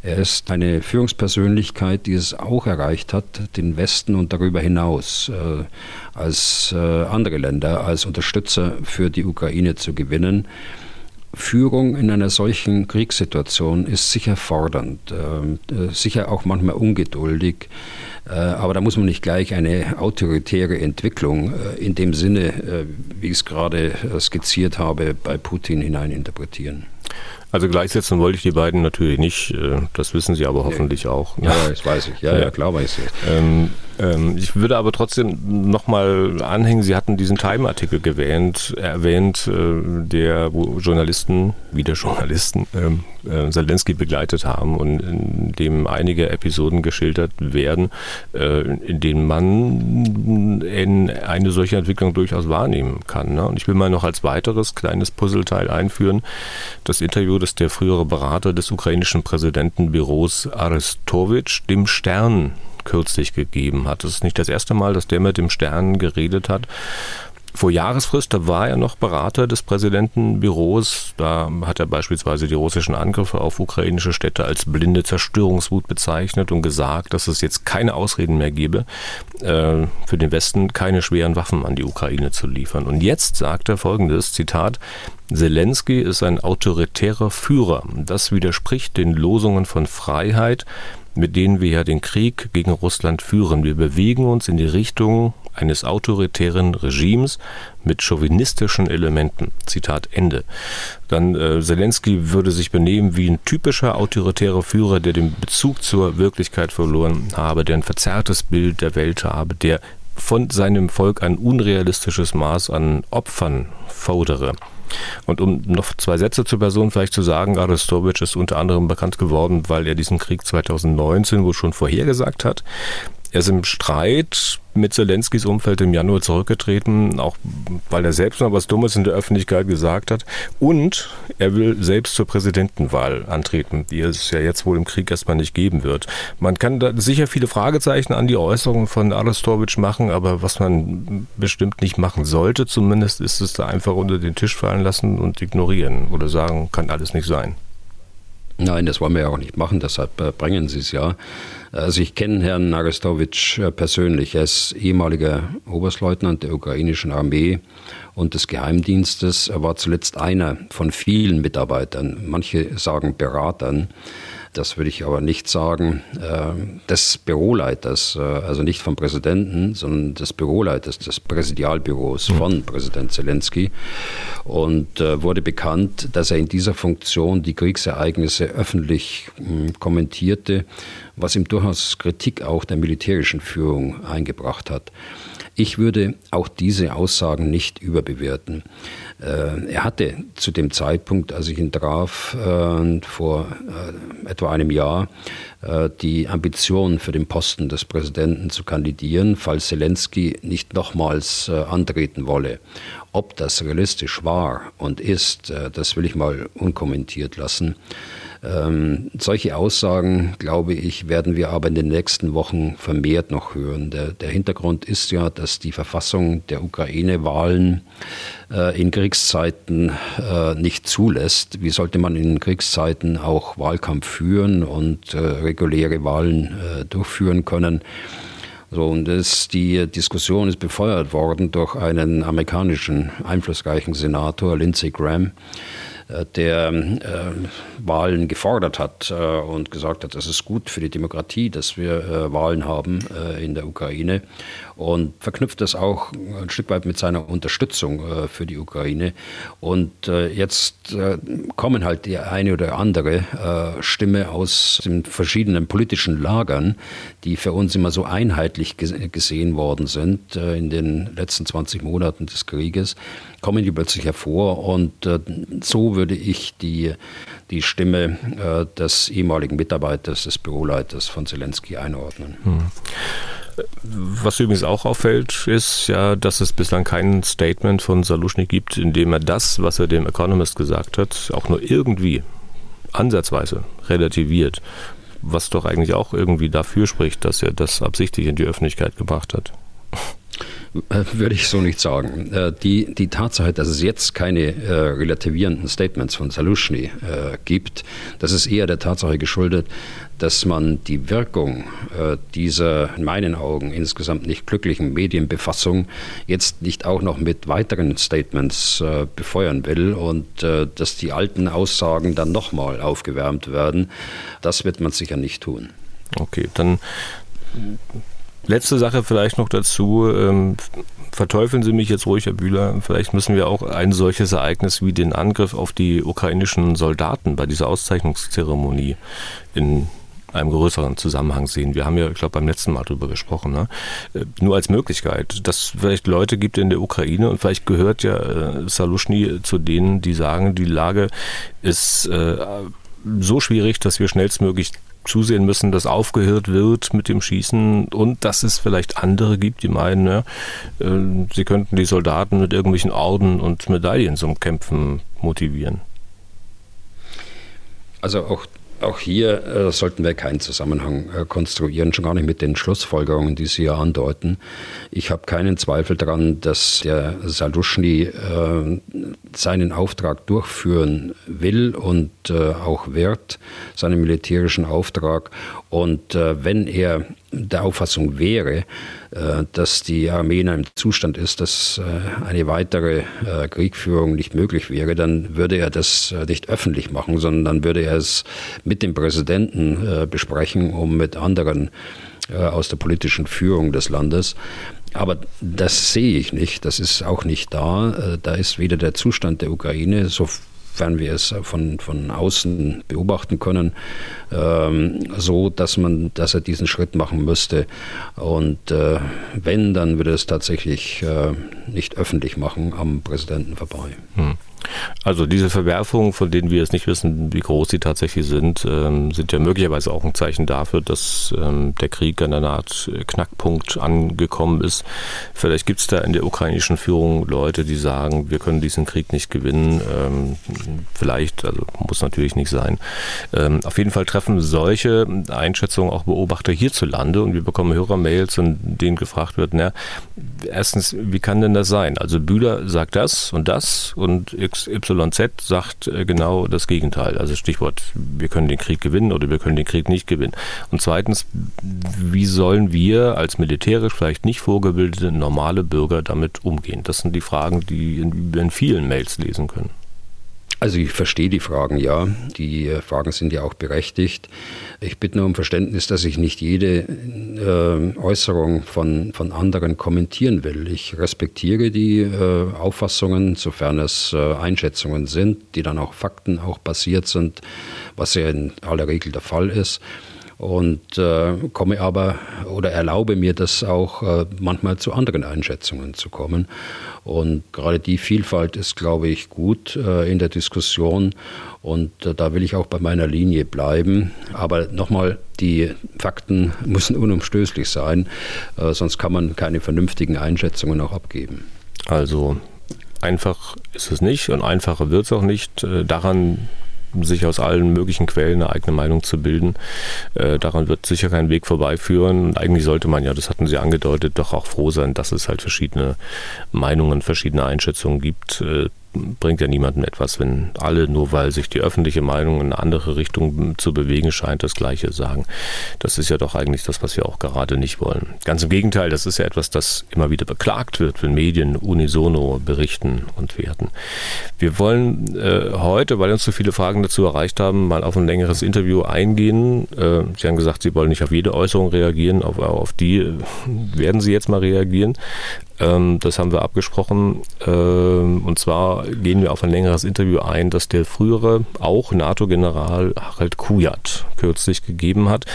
Er ist eine Führungspersönlichkeit, die es auch erreicht hat, den Westen und darüber hinaus äh, als äh, andere Länder als Unterstützer für die Ukraine zu gewinnen. Führung in einer solchen Kriegssituation ist sicher fordernd, ähm, äh, sicher auch manchmal ungeduldig. Äh, aber da muss man nicht gleich eine autoritäre Entwicklung äh, in dem Sinne, äh, wie ich es gerade skizziert habe, bei Putin hineininterpretieren. Also gleichsetzen wollte ich die beiden natürlich nicht. Das wissen Sie aber hoffentlich auch. Ja, das weiß ich. Ja, ja, klar weiß ich. Ähm, ähm, ich würde aber trotzdem nochmal anhängen, Sie hatten diesen Time-Artikel erwähnt, erwähnt äh, der wo Journalisten, wieder Journalisten, ähm, äh, Zelensky begleitet haben und in dem einige Episoden geschildert werden, äh, in denen man in eine solche Entwicklung durchaus wahrnehmen kann. Ne? Und ich will mal noch als weiteres kleines Puzzleteil einführen, das Interview, das der frühere Berater des ukrainischen Präsidentenbüros Arestovich dem Stern kürzlich gegeben hat. Es ist nicht das erste Mal, dass der mit dem Stern geredet hat. Vor Jahresfrist, da war er noch Berater des Präsidentenbüros. Da hat er beispielsweise die russischen Angriffe auf ukrainische Städte als blinde Zerstörungswut bezeichnet und gesagt, dass es jetzt keine Ausreden mehr gebe, äh, für den Westen keine schweren Waffen an die Ukraine zu liefern. Und jetzt sagt er folgendes, Zitat, Zelensky ist ein autoritärer Führer. Das widerspricht den Losungen von Freiheit, mit denen wir ja den Krieg gegen Russland führen. Wir bewegen uns in die Richtung eines autoritären Regimes mit chauvinistischen Elementen. Zitat Ende. Dann äh, Zelensky würde sich benehmen wie ein typischer autoritärer Führer, der den Bezug zur Wirklichkeit verloren habe, der ein verzerrtes Bild der Welt habe, der von seinem Volk ein unrealistisches Maß an Opfern fordere. Und um noch zwei Sätze zur Person vielleicht zu sagen, Arestovic ist unter anderem bekannt geworden, weil er diesen Krieg 2019 wohl schon vorhergesagt hat. Er ist im Streit mit Zelenskys Umfeld im Januar zurückgetreten, auch weil er selbst noch was Dummes in der Öffentlichkeit gesagt hat. Und er will selbst zur Präsidentenwahl antreten, die es ja jetzt wohl im Krieg erstmal nicht geben wird. Man kann da sicher viele Fragezeichen an die Äußerungen von Arestovic machen, aber was man bestimmt nicht machen sollte, zumindest ist es da einfach unter den Tisch fallen lassen und ignorieren oder sagen, kann alles nicht sein. Nein, das wollen wir ja auch nicht machen, deshalb äh, bringen Sie es ja. Also ich kenne Herrn Arestowitsch äh, persönlich. Er ist ehemaliger Oberstleutnant der ukrainischen Armee und des Geheimdienstes. Er war zuletzt einer von vielen Mitarbeitern, manche sagen Beratern, das würde ich aber nicht sagen, äh, des Büroleiters, äh, also nicht vom Präsidenten, sondern des Büroleiters, des Präsidialbüros hm. von Präsident Zelensky. Und äh, wurde bekannt, dass er in dieser Funktion die Kriegsereignisse öffentlich hm, kommentierte, was ihm durchaus Kritik auch der militärischen Führung eingebracht hat. Ich würde auch diese Aussagen nicht überbewerten. Äh, er hatte zu dem Zeitpunkt, als ich ihn traf, äh, vor äh, etwa einem Jahr, die Ambition für den Posten des Präsidenten zu kandidieren, falls Zelensky nicht nochmals antreten wolle. Ob das realistisch war und ist, das will ich mal unkommentiert lassen. Ähm, solche Aussagen, glaube ich, werden wir aber in den nächsten Wochen vermehrt noch hören. Der, der Hintergrund ist ja, dass die Verfassung der Ukraine-Wahlen äh, in Kriegszeiten äh, nicht zulässt. Wie sollte man in Kriegszeiten auch Wahlkampf führen und äh, reguläre Wahlen äh, durchführen können? So, und das, die Diskussion ist befeuert worden durch einen amerikanischen einflussreichen Senator, Lindsey Graham, der äh, Wahlen gefordert hat äh, und gesagt hat, das ist gut für die Demokratie, dass wir äh, Wahlen haben äh, in der Ukraine und verknüpft das auch ein Stück weit mit seiner Unterstützung äh, für die Ukraine. Und jetzt kommen halt die eine oder andere Stimme aus den verschiedenen politischen Lagern, die für uns immer so einheitlich gesehen worden sind in den letzten 20 Monaten des Krieges, kommen die plötzlich hervor und so würde ich die, die Stimme äh, des ehemaligen Mitarbeiters, des Büroleiters von Zelensky einordnen. Hm. Was übrigens auch auffällt, ist ja, dass es bislang kein Statement von Saluschny gibt, in dem er das, was er dem Economist gesagt hat, auch nur irgendwie ansatzweise relativiert. Was doch eigentlich auch irgendwie dafür spricht, dass er das absichtlich in die Öffentlichkeit gebracht hat. Äh, würde ich so nicht sagen. Äh, die, die Tatsache, dass es jetzt keine äh, relativierenden Statements von Salushny äh, gibt, das ist eher der Tatsache geschuldet, dass man die Wirkung äh, dieser in meinen Augen insgesamt nicht glücklichen Medienbefassung jetzt nicht auch noch mit weiteren Statements äh, befeuern will und dass die alten Aussagen dann nochmal aufgewärmt werden, das wird man sicher nicht tun. Okay, dann Letzte Sache vielleicht noch dazu. Ähm, verteufeln Sie mich jetzt ruhig, Herr Bühler. Vielleicht müssen wir auch ein solches Ereignis wie den Angriff auf die ukrainischen Soldaten bei dieser Auszeichnungszeremonie in einem größeren Zusammenhang sehen. Wir haben ja, ich glaube, beim letzten Mal darüber gesprochen. Ne? Äh, nur als Möglichkeit, dass vielleicht Leute gibt in der Ukraine und vielleicht gehört ja äh, Salushny zu denen, die sagen, die Lage ist äh, so schwierig, dass wir schnellstmöglich zusehen müssen, dass aufgehört wird mit dem Schießen und dass es vielleicht andere gibt, die meinen, ja, äh, sie könnten die Soldaten mit irgendwelchen Orden und Medaillen zum Kämpfen motivieren. Also auch auch hier äh, sollten wir keinen Zusammenhang äh, konstruieren, schon gar nicht mit den Schlussfolgerungen, die Sie hier andeuten. Ich habe keinen Zweifel daran, dass der Saluschny äh, seinen Auftrag durchführen will und äh, auch wird, seinen militärischen Auftrag. Und äh, wenn er der Auffassung wäre, äh, dass die Armee in einem Zustand ist, dass äh, eine weitere äh, Kriegführung nicht möglich wäre, dann würde er das nicht öffentlich machen, sondern dann würde er es mit dem Präsidenten besprechen, um mit anderen aus der politischen Führung des Landes. Aber das sehe ich nicht, das ist auch nicht da. Da ist weder der Zustand der Ukraine, so wenn wir es von, von außen beobachten können, ähm, so, dass man, dass er diesen Schritt machen müsste. Und äh, wenn, dann würde es tatsächlich äh, nicht öffentlich machen am Präsidenten vorbei. Hm. Also diese Verwerfungen, von denen wir jetzt nicht wissen, wie groß sie tatsächlich sind, ähm, sind ja möglicherweise auch ein Zeichen dafür, dass ähm, der Krieg an einer Art Knackpunkt angekommen ist. Vielleicht gibt es da in der ukrainischen Führung Leute, die sagen, wir können diesen Krieg nicht gewinnen. Ähm, vielleicht, also muss natürlich nicht sein. auf jeden Fall treffen solche Einschätzungen auch Beobachter hierzulande und wir bekommen Hörermails, in denen gefragt wird, na, erstens, wie kann denn das sein? Also Bühler sagt das und das und XYZ sagt äh, genau das Gegenteil. Also Stichwort, wir können den Krieg gewinnen oder wir können den Krieg nicht gewinnen. Und zweitens, wie sollen wir als militärisch vielleicht nicht vorgebildete normale Bürger damit umgehen? Das sind die Fragen, die wir in vielen Mails lesen können. Also ich verstehe die Fragen, ja. Die äh, Fragen sind ja auch berechtigt. Ich bitte nur um Verständnis, dass ich nicht jede äh, Äußerung von, von anderen kommentieren will. Ich respektiere die äh, Auffassungen, sofern es Einschätzungen sind, die dann auch Fakten auch basiert sind, was ja in aller Regel der Fall ist und äh, komme aber oder erlaube mir das auch äh, manchmal zu anderen Einschätzungen zu kommen. Und gerade die Vielfalt ist, glaube ich, gut äh, in der Diskussion und äh, da will ich auch bei meiner Linie bleiben. Aber nochmal, die Fakten müssen unumstößlich sein, äh, sonst kann man keine vernünftigen Einschätzungen auch abgeben. Also einfach ist es nicht und einfacher wird es auch nicht. Äh, daran sich aus allen möglichen Quellen eine eigene Meinung zu bilden. Äh, daran wird sicher kein Weg vorbeiführen. Und eigentlich sollte man ja, das hatten Sie angedeutet, doch auch froh sein, dass es halt verschiedene Meinungen, verschiedene Einschätzungen gibt. Äh, bringt ja niemandem etwas, wenn alle, nur weil sich die öffentliche Meinung in eine andere Richtung zu bewegen scheint, das Gleiche sagen. Das ist ja doch eigentlich das, was wir auch gerade nicht wollen. Ganz im Gegenteil, das ist ja etwas, das immer wieder beklagt wird, wenn Medien unisono berichten und werten. Wir wollen äh, heute, weil uns so viele Fragen dazu erreicht haben, mal auf ein längeres Interview eingehen. Äh, Sie haben gesagt, Sie wollen nicht auf jede Äußerung reagieren, auf, auf die äh, werden Sie jetzt mal reagieren. Ähm, das haben wir abgesprochen. Ähm, und zwar gehen wir auf ein längeres Interview ein, das der frühere, auch NATO-General Harald Kujat kürzlich gegeben hat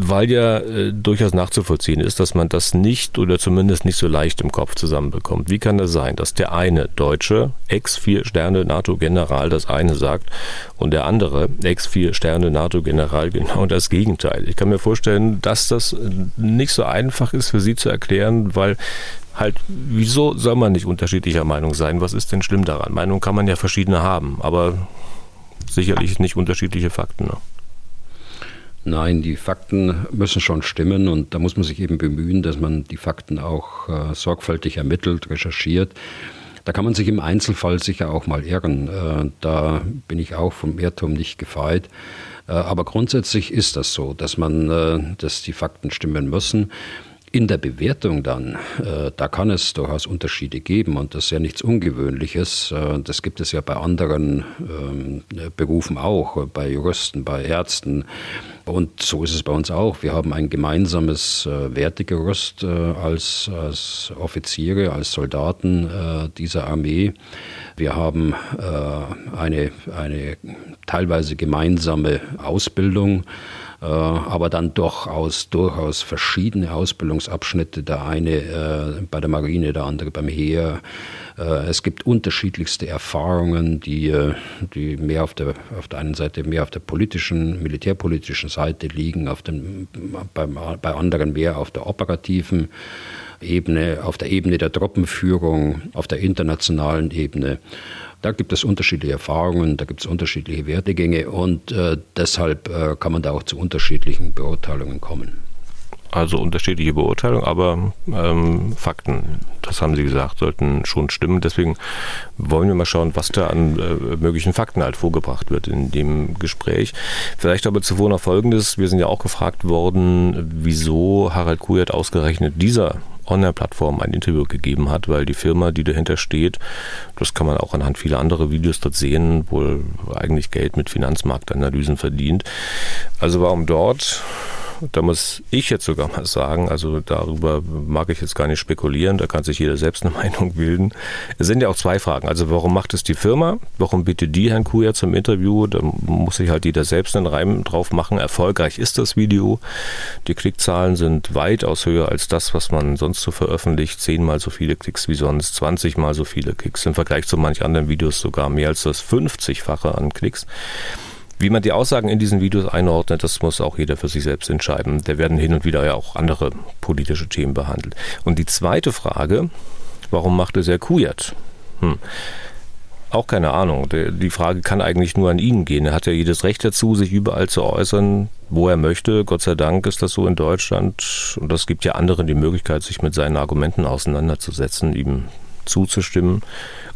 weil ja äh, durchaus nachzuvollziehen ist, dass man das nicht oder zumindest nicht so leicht im Kopf zusammenbekommt. Wie kann das sein, dass der eine deutsche Ex-Vier-Sterne-NATO-General das eine sagt und der andere Ex-Vier-Sterne-NATO-General genau das Gegenteil? Ich kann mir vorstellen, dass das nicht so einfach ist für Sie zu erklären, weil halt, wieso soll man nicht unterschiedlicher Meinung sein? Was ist denn schlimm daran? Meinung kann man ja verschiedene haben, aber sicherlich nicht unterschiedliche Fakten. Ne? Nein, die Fakten müssen schon stimmen und da muss man sich eben bemühen, dass man die Fakten auch äh, sorgfältig ermittelt, recherchiert. Da kann man sich im Einzelfall sicher auch mal irren. Äh, da bin ich auch vom Irrtum nicht gefeit. Äh, aber grundsätzlich ist das so, dass man, äh, dass die Fakten stimmen müssen. In der Bewertung dann, äh, da kann es durchaus Unterschiede geben und das ist ja nichts Ungewöhnliches. Äh, das gibt es ja bei anderen ähm, Berufen auch, bei Juristen, bei Ärzten. Und so ist es bei uns auch. Wir haben ein gemeinsames äh, Wertegerüst äh, als, als Offiziere, als Soldaten äh, dieser Armee. Wir haben äh, eine, eine teilweise gemeinsame Ausbildung aber dann doch aus durchaus verschiedene Ausbildungsabschnitte. Der eine äh, bei der Marine, der andere beim Heer. Äh, es gibt unterschiedlichste Erfahrungen, die, äh, die mehr auf der, auf der einen Seite mehr auf der politischen, militärpolitischen Seite liegen, auf dem, bei, bei anderen mehr auf der operativen. Ebene, auf der Ebene der Truppenführung, auf der internationalen Ebene. Da gibt es unterschiedliche Erfahrungen, da gibt es unterschiedliche Wertegänge und äh, deshalb äh, kann man da auch zu unterschiedlichen Beurteilungen kommen. Also unterschiedliche Beurteilungen, aber ähm, Fakten, das haben Sie gesagt, sollten schon stimmen. Deswegen wollen wir mal schauen, was da an äh, möglichen Fakten halt vorgebracht wird in dem Gespräch. Vielleicht aber zuvor noch Folgendes. Wir sind ja auch gefragt worden, wieso Harald Kujat ausgerechnet dieser Online-Plattform ein Interview gegeben hat, weil die Firma, die dahinter steht, das kann man auch anhand vieler anderer Videos dort sehen, wohl eigentlich Geld mit Finanzmarktanalysen verdient. Also warum dort da muss ich jetzt sogar mal sagen, also darüber mag ich jetzt gar nicht spekulieren, da kann sich jeder selbst eine Meinung bilden. Es sind ja auch zwei Fragen. Also warum macht es die Firma? Warum bittet die Herrn Kuja zum Interview? Da muss sich halt jeder selbst einen Reim drauf machen. Erfolgreich ist das Video. Die Klickzahlen sind weitaus höher als das, was man sonst so veröffentlicht. Zehnmal so viele Klicks wie sonst, 20 mal so viele Klicks. Im Vergleich zu manch anderen Videos sogar mehr als das 50-fache an Klicks. Wie man die Aussagen in diesen Videos einordnet, das muss auch jeder für sich selbst entscheiden. Da werden hin und wieder ja auch andere politische Themen behandelt. Und die zweite Frage, warum macht es Herr Kujat? Hm. Auch keine Ahnung. Die Frage kann eigentlich nur an ihn gehen. Er hat ja jedes Recht dazu, sich überall zu äußern, wo er möchte. Gott sei Dank ist das so in Deutschland. Und es gibt ja anderen die Möglichkeit, sich mit seinen Argumenten auseinanderzusetzen, ihm zuzustimmen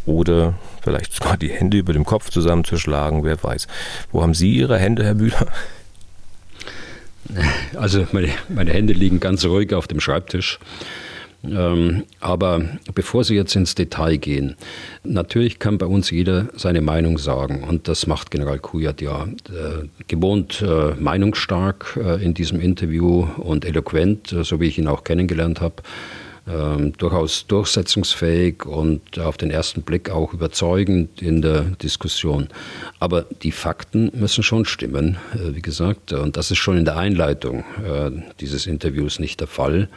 oder vielleicht sogar die Hände über dem Kopf zusammenzuschlagen, wer weiß. Wo haben Sie Ihre Hände, Herr Bühler? Also meine, meine Hände liegen ganz ruhig auf dem Schreibtisch. Ähm, aber bevor Sie jetzt ins Detail gehen, natürlich kann bei uns jeder seine Meinung sagen und das macht General Kujat ja äh, gewohnt äh, meinungsstark äh, in diesem Interview und eloquent, äh, so wie ich ihn auch kennengelernt habe ähm, durchaus durchsetzungsfähig und auf den ersten Blick auch überzeugend in der Diskussion. Aber die Fakten müssen schon stimmen, äh, wie gesagt, und das ist schon in der Einleitung äh, dieses Interviews nicht der Fall.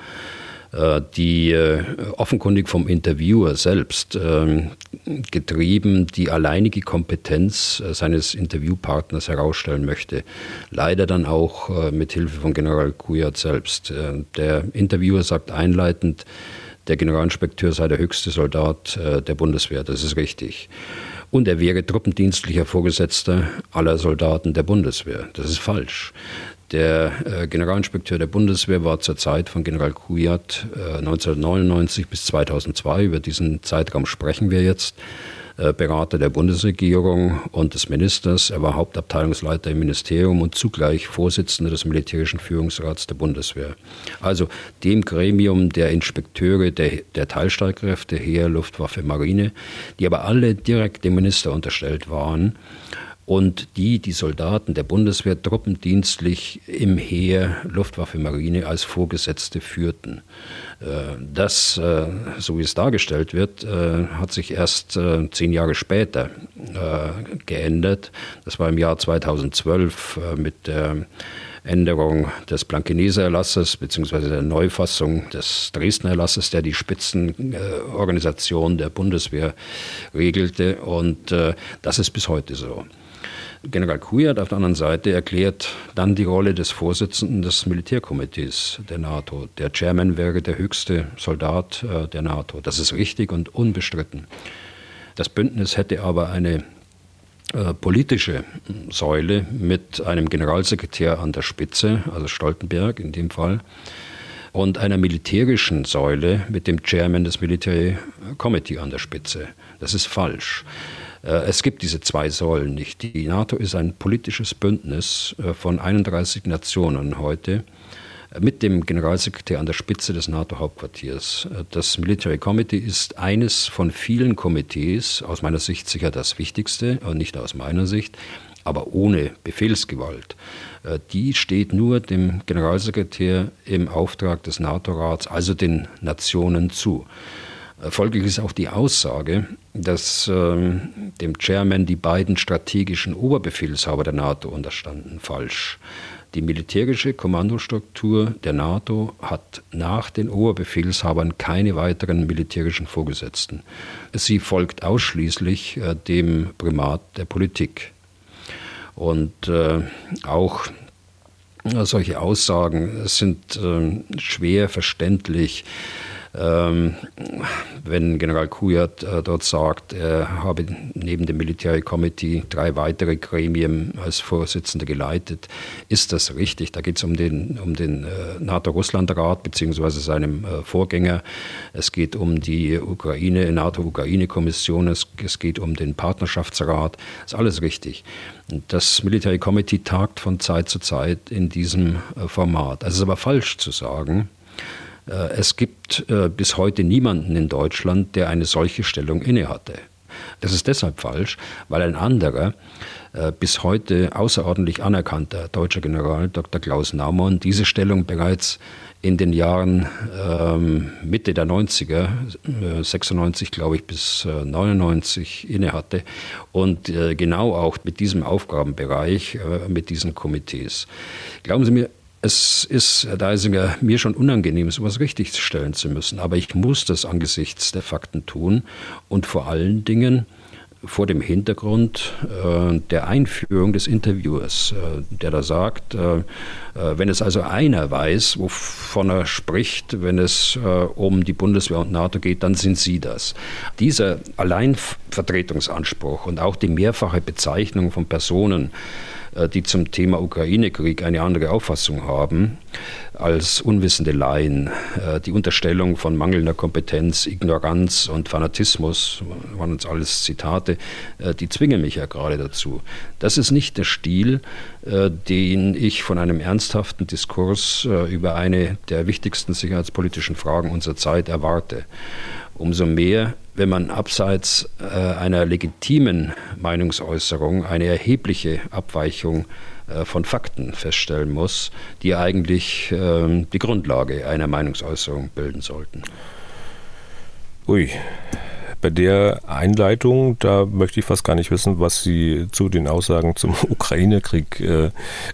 Äh, die äh, offenkundig vom Interviewer selbst ähm, getrieben die alleinige Kompetenz äh, seines Interviewpartners herausstellen möchte. Leider dann auch mit Hilfe von General Kujat selbst. Der Interviewer sagt einleitend, der Generalinspekteur sei der höchste Soldat der Bundeswehr. Das ist richtig. und er wäre truppendienstlicher Vorgesetzter aller Soldaten der Bundeswehr. Das ist falsch. Der äh, Generalinspekteur der Bundeswehr war zur Zeit von General Kujat äh, 1999 bis 2002, über diesen Zeitraum sprechen wir jetzt, äh, Berater der Bundesregierung und des Ministers. Er war Hauptabteilungsleiter im Ministerium und zugleich Vorsitzender des militärischen Führungsrats der Bundeswehr. Also dem Gremium der Inspekteure der, der Teilstreitkräfte, Heer, Luftwaffe, Marine, die aber alle direkt dem Minister unterstellt waren und die die Soldaten der Bundeswehr truppendienstlich im Heer, Luftwaffe, Marine als Vorgesetzte führten. Äh, das, äh, so wie es dargestellt wird, äh, hat sich erst zehn Jahre später geändert. Das war im Jahr 2012 mit der Änderung des Blankeneser Erlasses bzw. der Neufassung des Dresdner Erlasses, der die Spitzenorganisation der Bundeswehr regelte. Und das ist bis heute so. General Kujat auf der anderen Seite erklärt dann die Rolle des Vorsitzenden des Militärkomitees der NATO. Der Chairman wäre der höchste Soldat äh, der NATO. Das ist richtig und unbestritten. Das Bündnis hätte aber eine äh, politische Säule mit einem Generalsekretär an der Spitze, also Stoltenberg in dem Fall, und einer militärischen Säule mit dem Chairman des Military Committee an der Spitze. Das ist falsch. Äh, es gibt diese zwei Säulen nicht. Die NATO ist ein politisches Bündnis äh, von 31 Nationen heute äh, mit dem Generalsekretär an der Spitze des NATO-Hauptquartiers. Das Military Committee ist eines von vielen Komitees, aus meiner Sicht sicher das wichtigste, nicht aus meiner Sicht, aber ohne Befehlsgewalt. Die steht nur dem Generalsekretär im Auftrag des NATO-Rats, also den Nationen zu. Folglich ist auch die Aussage, dass ähm, dem Chairman die beiden strategischen Oberbefehlshaber der NATO unterstanden, falsch. Die militärische Kommandostruktur der NATO hat nach den Oberbefehlshabern keine weiteren militärischen Vorgesetzten. Sie folgt ausschließlich äh, dem Primat der Politik. Und äh, auch äh, solche Aussagen sind äh, schwer verständlich ähm, wenn General Kujat äh, dort sagt, er habe neben dem Military Committee drei weitere Gremien als Vorsitzender geleitet, ist das richtig. Da geht es um den, um den äh, NATO-Russland-Rat beziehungsweise seinem äh, Vorgänger. Es geht um die Ukraine, NATO-Ukraine-Kommission. Es, es geht um den Partnerschaftsrat. Ist alles richtig. Das Military Committee tagt von Zeit zu Zeit in diesem äh, Format. Es ist aber falsch zu sagen, es gibt äh, bis heute niemanden in Deutschland, der eine solche Stellung innehatte. Das ist deshalb falsch, weil ein anderer, äh, bis heute außerordentlich anerkannter deutscher General Dr. Klaus Naumann diese Stellung bereits in den Jahren ähm, Mitte der 90er, äh, 96 glaube ich bis äh, 99 innehatte und äh, genau auch mit diesem Aufgabenbereich, mit diesen Komitees. Glauben Sie mir, es ist, Herr Deisinger, mir schon unangenehm, sowas richtigstellen zu müssen. Aber ich muss das angesichts der Fakten tun und vor allen Dingen vor dem Hintergrund äh, der Einführung des Interviewers, äh, der da sagt, äh, äh wenn es also einer weiß, wovon er spricht, wenn es äh, um die Bundeswehr und NATO geht, dann sind Sie das. Dieser Alleinvertretungsanspruch und auch die mehrfache Bezeichnung von Personen, die zum Thema Ukraine-Krieg eine andere Auffassung haben als unwissende Laien. Äh, die Unterstellung von mangelnder Kompetenz, Ignoranz und Fanatismus, waren uns alles Zitate, äh, die zwingen mich ja gerade dazu. Das ist nicht der Stil, den ich von einem ernsthaften Diskurs über eine der wichtigsten sicherheitspolitischen Fragen unserer Zeit erwarte. Umso mehr, wenn man abseits äh, einer legitimen Meinungsäußerung eine erhebliche Abweichung äh, von Fakten feststellen muss, die eigentlich äh, die Grundlage einer Meinungsäußerung bilden sollten. Ui, bei der Einleitung, da möchte ich fast gar nicht wissen, was Sie zu den Aussagen zum Ukraine-Krieg äh,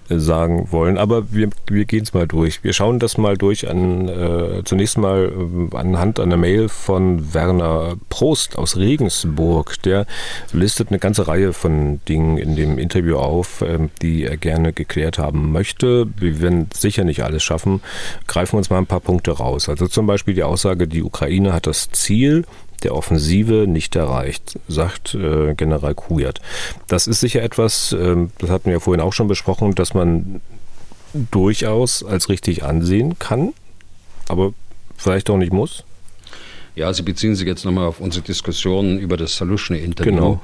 sagen wollen. Aber wir, wir gehen es mal durch. Wir schauen das mal durch an, äh, zunächst mal äh, anhand einer Mail von Werner Prost aus Regensburg. Der listet eine ganze Reihe von Dingen in dem Interview auf, äh, die er gerne geklärt haben möchte. Wir werden sicher nicht alles schaffen. Greifen uns mal ein paar Punkte raus. Also zum Beispiel die Aussage, die Ukraine hat das Ziel, der Offensive nicht erreicht, sagt äh, General Kujat. Das ist sicher etwas, äh, das hatten wir ja vorhin auch schon besprochen, dass man durchaus als richtig ansehen kann, aber vielleicht auch nicht muss. Ja, Sie beziehen sich jetzt nochmal auf unsere Diskussion über das Saluschny-Interview. Genau.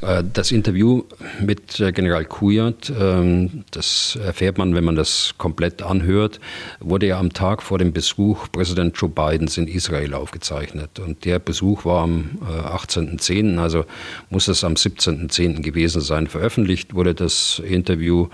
Äh, das Interview mit äh, General Kujat, ähm, das erfährt man, wenn man das komplett anhört, wurde ja am Tag vor dem Besuch Präsident Joe Bidens in Israel aufgezeichnet. Und der Besuch war am 18.10., äh, also muss es am 17.10. gewesen sein. Veröffentlicht wurde das Interview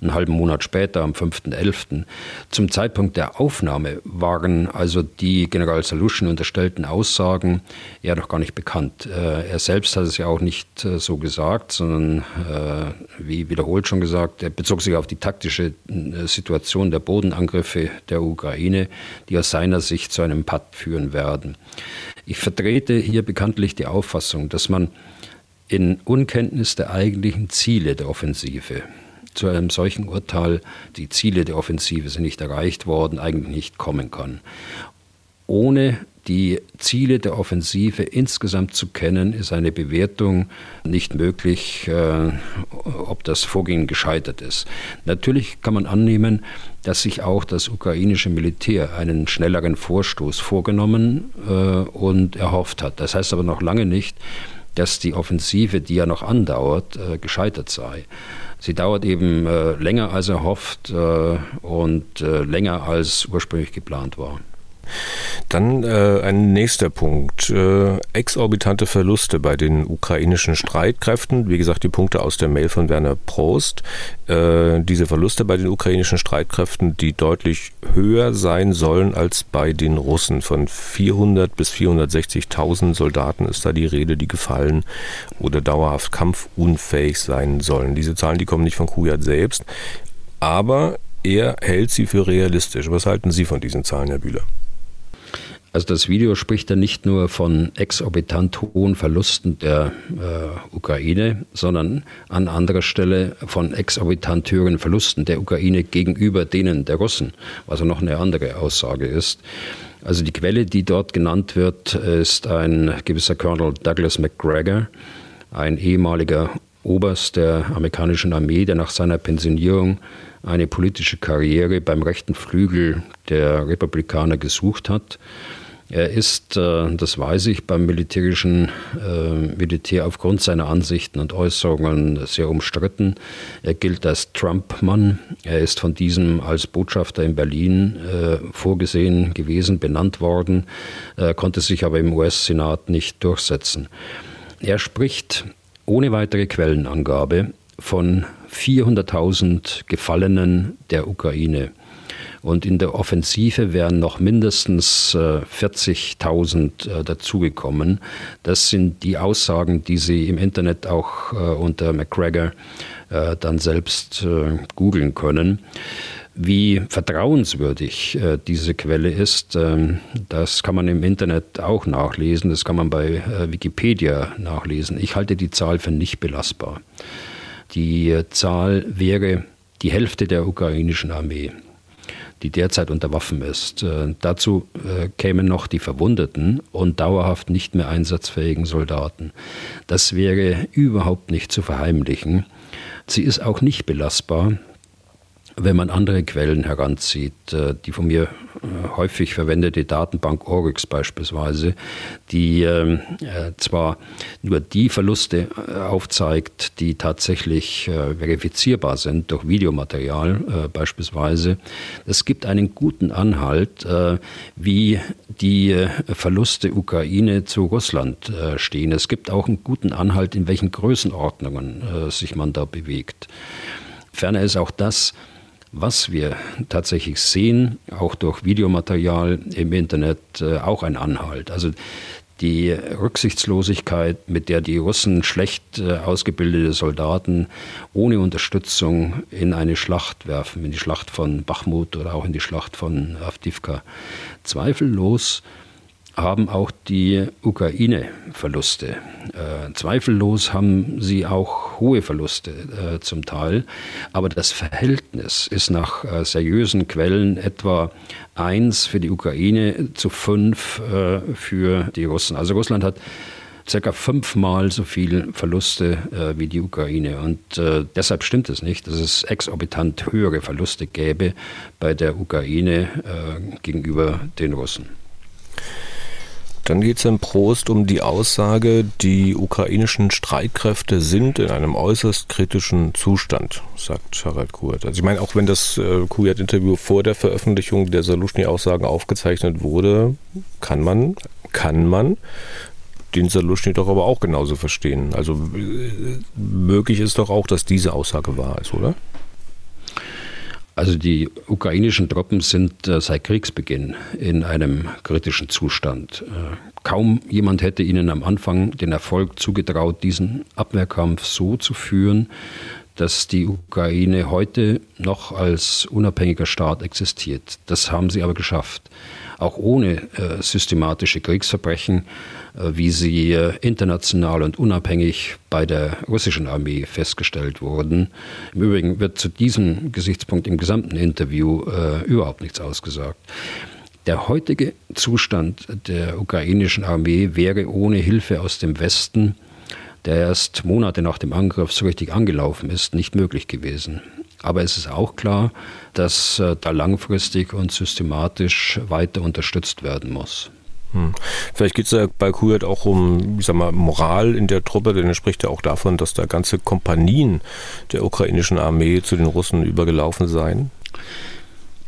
einen halben Monat später, am 5.11. Zum Zeitpunkt der Aufnahme waren also die General Saluschen unterstellten Aussagen ja noch gar nicht bekannt. Er selbst hat es ja auch nicht so gesagt, sondern äh, wie wiederholt schon gesagt, er bezog sich auf die taktische äh, Situation der Bodenangriffe der Ukraine, die aus seiner Sicht zu einem Patt führen werden. Ich vertrete hier bekanntlich die Auffassung, dass man in Unkenntnis der eigentlichen Ziele der Offensive zu einem solchen Urteil, die Ziele der Offensive sind nicht erreicht worden, eigentlich nicht kommen kann. Ohne die Ziele der Offensive insgesamt zu kennen, ist eine Bewertung nicht möglich, äh, ob das Vorgehen gescheitert ist. Natürlich kann man annehmen, dass sich auch das ukrainische Militär einen schnelleren Vorstoß vorgenommen äh, und erhofft hat. Das heißt aber noch lange nicht, dass die Offensive, die ja noch andauert, äh, gescheitert sei. Sie dauert eben länger als erhofft und länger als ursprünglich geplant war. Dann äh, ein nächster Punkt. Äh, exorbitante Verluste bei den ukrainischen Streitkräften. Wie gesagt, die Punkte aus der Mail von Werner Prost. Äh, diese Verluste bei den ukrainischen Streitkräften, die deutlich höher sein sollen als bei den Russen. Von 400 bis 460.000 Soldaten ist da die Rede, die gefallen oder dauerhaft kampfunfähig sein sollen. Diese Zahlen, die kommen nicht von Kujat selbst. Aber er hält sie für realistisch. Was halten Sie von diesen Zahlen, Herr Bühler? Also das Video spricht ja nicht nur von exorbitant hohen Verlusten der äh, Ukraine, sondern an anderer Stelle von exorbitant höheren Verlusten der Ukraine gegenüber denen der Russen, was ja noch eine andere Aussage ist. Also die Quelle, die dort genannt wird, ist ein gewisser Colonel Douglas McGregor, ein ehemaliger Oberst der amerikanischen Armee, der nach seiner Pensionierung eine politische Karriere beim rechten Flügel der Republikaner gesucht hat er ist, äh, das weiß ich, beim militärischen äh, Militär aufgrund seiner Ansichten und Äußerungen sehr umstritten. Er gilt als Trump-Mann. Er ist von diesem als Botschafter in Berlin äh, vorgesehen gewesen, benannt worden, konnte sich aber im US-Senat nicht durchsetzen. Er spricht ohne weitere Quellenangabe von 400.000 Gefallenen der Ukraine. Und in der Offensive wären noch mindestens 40.000 äh, äh, dazugekommen. Das sind die Aussagen, die Sie im Internet auch äh, unter McGregor dann selbst googeln können. Wie vertrauenswürdig diese Quelle ist, ähm, das kann man im Internet auch nachlesen, das kann man bei Wikipedia nachlesen. Ich halte die Zahl für nicht belastbar. Die Zahl wäre die Hälfte der ukrainischen Armee die derzeit unter Waffen ist. Äh, dazu äh, kämen noch die verwundeten und dauerhaft nicht mehr einsatzfähigen Soldaten. Das wäre überhaupt nicht zu verheimlichen. Sie ist auch nicht belastbar, wenn man andere Quellen heranzieht, äh, die von mir äh, häufig verwendete Datenbank Oryx beispielsweise, die ähm, äh, zwar nur die Verluste aufzeigt, die tatsächlich verifizierbar sind durch Videomaterial beispielsweise. Es gibt einen guten Anhalt, wie die Verluste Ukraine zu Russland stehen. Es gibt auch einen guten Anhalt, in welchen Größenordnungen sich man da bewegt. Ferner ist auch das, was wir tatsächlich sehen, auch durch Videomaterial im Internet, äh, auch ein Anhalt. Also die Rücksichtslosigkeit, mit der die Russen schlecht äh, ausgebildete Soldaten ohne Unterstützung in eine Schlacht werfen, in die Schlacht von Bachmut oder auch in die Schlacht von Avdivka. Zweifellos haben auch die Ukraine Verluste. Äh, zweifellos haben sie auch hohe Verluste äh, zum Teil, aber das Verhältnis ist nach äh, seriösen Quellen etwa eins für die Ukraine zu fünf äh, für die Russen. Also Russland hat circa fünfmal so viel Verluste äh, wie die Ukraine. Und äh, deshalb stimmt es nicht, dass es exorbitant höhere Verluste gäbe bei der Ukraine äh, gegenüber den Russen. Dann geht es im Prost um die Aussage, die ukrainischen Streitkräfte sind in einem äußerst kritischen Zustand, sagt Harald Kurt. Also ich meine, auch wenn das äh, Kujat-Interview vor der Veröffentlichung der Saluschny-Aussagen aufgezeichnet wurde, kann man, kann man den Saluschny doch aber auch genauso verstehen. Also äh, möglich ist doch auch, dass diese Aussage wahr ist, oder? Also die ukrainischen Truppen sind äh, seit Kriegsbeginn in einem kritischen Zustand. Äh, kaum jemand hätte ihnen am Anfang den Erfolg zugetraut, diesen Abwehrkampf so zu führen, dass die Ukraine heute noch als unabhängiger Staat existiert. Das haben sie aber geschafft auch ohne äh, systematische Kriegsverbrechen, äh, wie sie äh, international und unabhängig bei der russischen Armee festgestellt wurden. Im Übrigen wird zu diesem Gesichtspunkt im gesamten Interview äh, überhaupt nichts ausgesagt. Der heutige Zustand der ukrainischen Armee wäre ohne Hilfe aus dem Westen der erst Monate nach dem Angriff so richtig angelaufen ist, nicht möglich gewesen. Aber es ist auch klar, dass äh, da langfristig und systematisch weiter unterstützt werden muss. Hm. Vielleicht geht es ja bei Kujat auch um, ich sag mal, Moral in der Truppe, denn er spricht ja auch davon, dass da ganze Kompanien der ukrainischen Armee zu den Russen übergelaufen seien.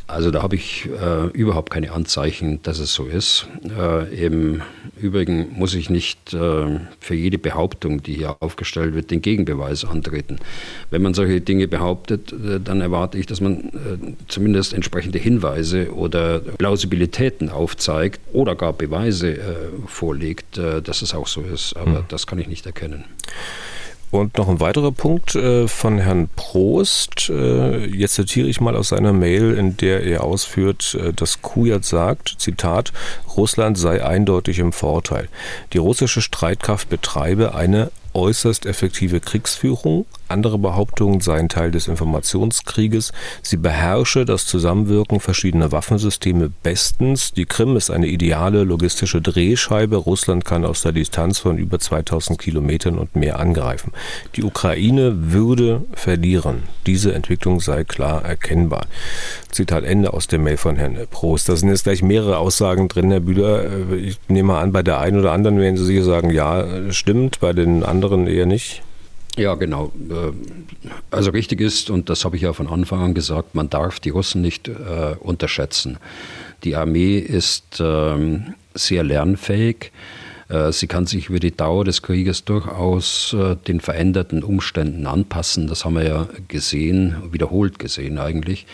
Also da habe ich äh, überhaupt keine Anzeichen, dass es so ist. Äh, Im Übrigen muss ich nicht äh, für jede Behauptung, die hier aufgestellt wird, den Gegenbeweis antreten. Wenn man solche Dinge behauptet, äh, dann erwarte ich, dass man äh, zumindest entsprechende Hinweise oder Plausibilitäten aufzeigt oder gar Beweise äh, vorlegt, dass es auch so ist. Aber hm. das kann ich nicht erkennen. Und noch ein weiterer Punkt äh, von Herrn Prost. Äh, jetzt zitiere ich mal aus seiner Mail, in der er ausführt, äh, dass Kujat sagt, Zitat, Russland sei eindeutig im Vorteil. Die russische Streitkraft betreibe eine äußerst effektive Kriegsführung. Andere Behauptungen seien Teil des Informationskrieges. Sie beherrsche das Zusammenwirken verschiedener Waffensysteme bestens. Die Krim ist eine ideale logistische Drehscheibe. Russland kann aus der Distanz von über 2000 Kilometern und mehr angreifen. Die Ukraine würde verlieren. Diese Entwicklung sei klar erkennbar. Zitat Ende aus der Mail von Herrn Prost. Da sind jetzt gleich mehrere Aussagen drin, Herr Bühler. Ich nehme mal an, bei der einen oder anderen werden Sie sicher sagen, ja, stimmt. Bei den anderen anderen eher nicht? Ja, genau. Äh, also richtig ist, und das habe ich ja von Anfang an gesagt, man darf die Russen nicht äh, unterschätzen. Die Armee ist ähm, sehr lernfähig. Äh, sie kann sich über die Dauer des Krieges durchaus äh, den veränderten Umständen anpassen. Das haben wir ja gesehen, wiederholt gesehen eigentlich.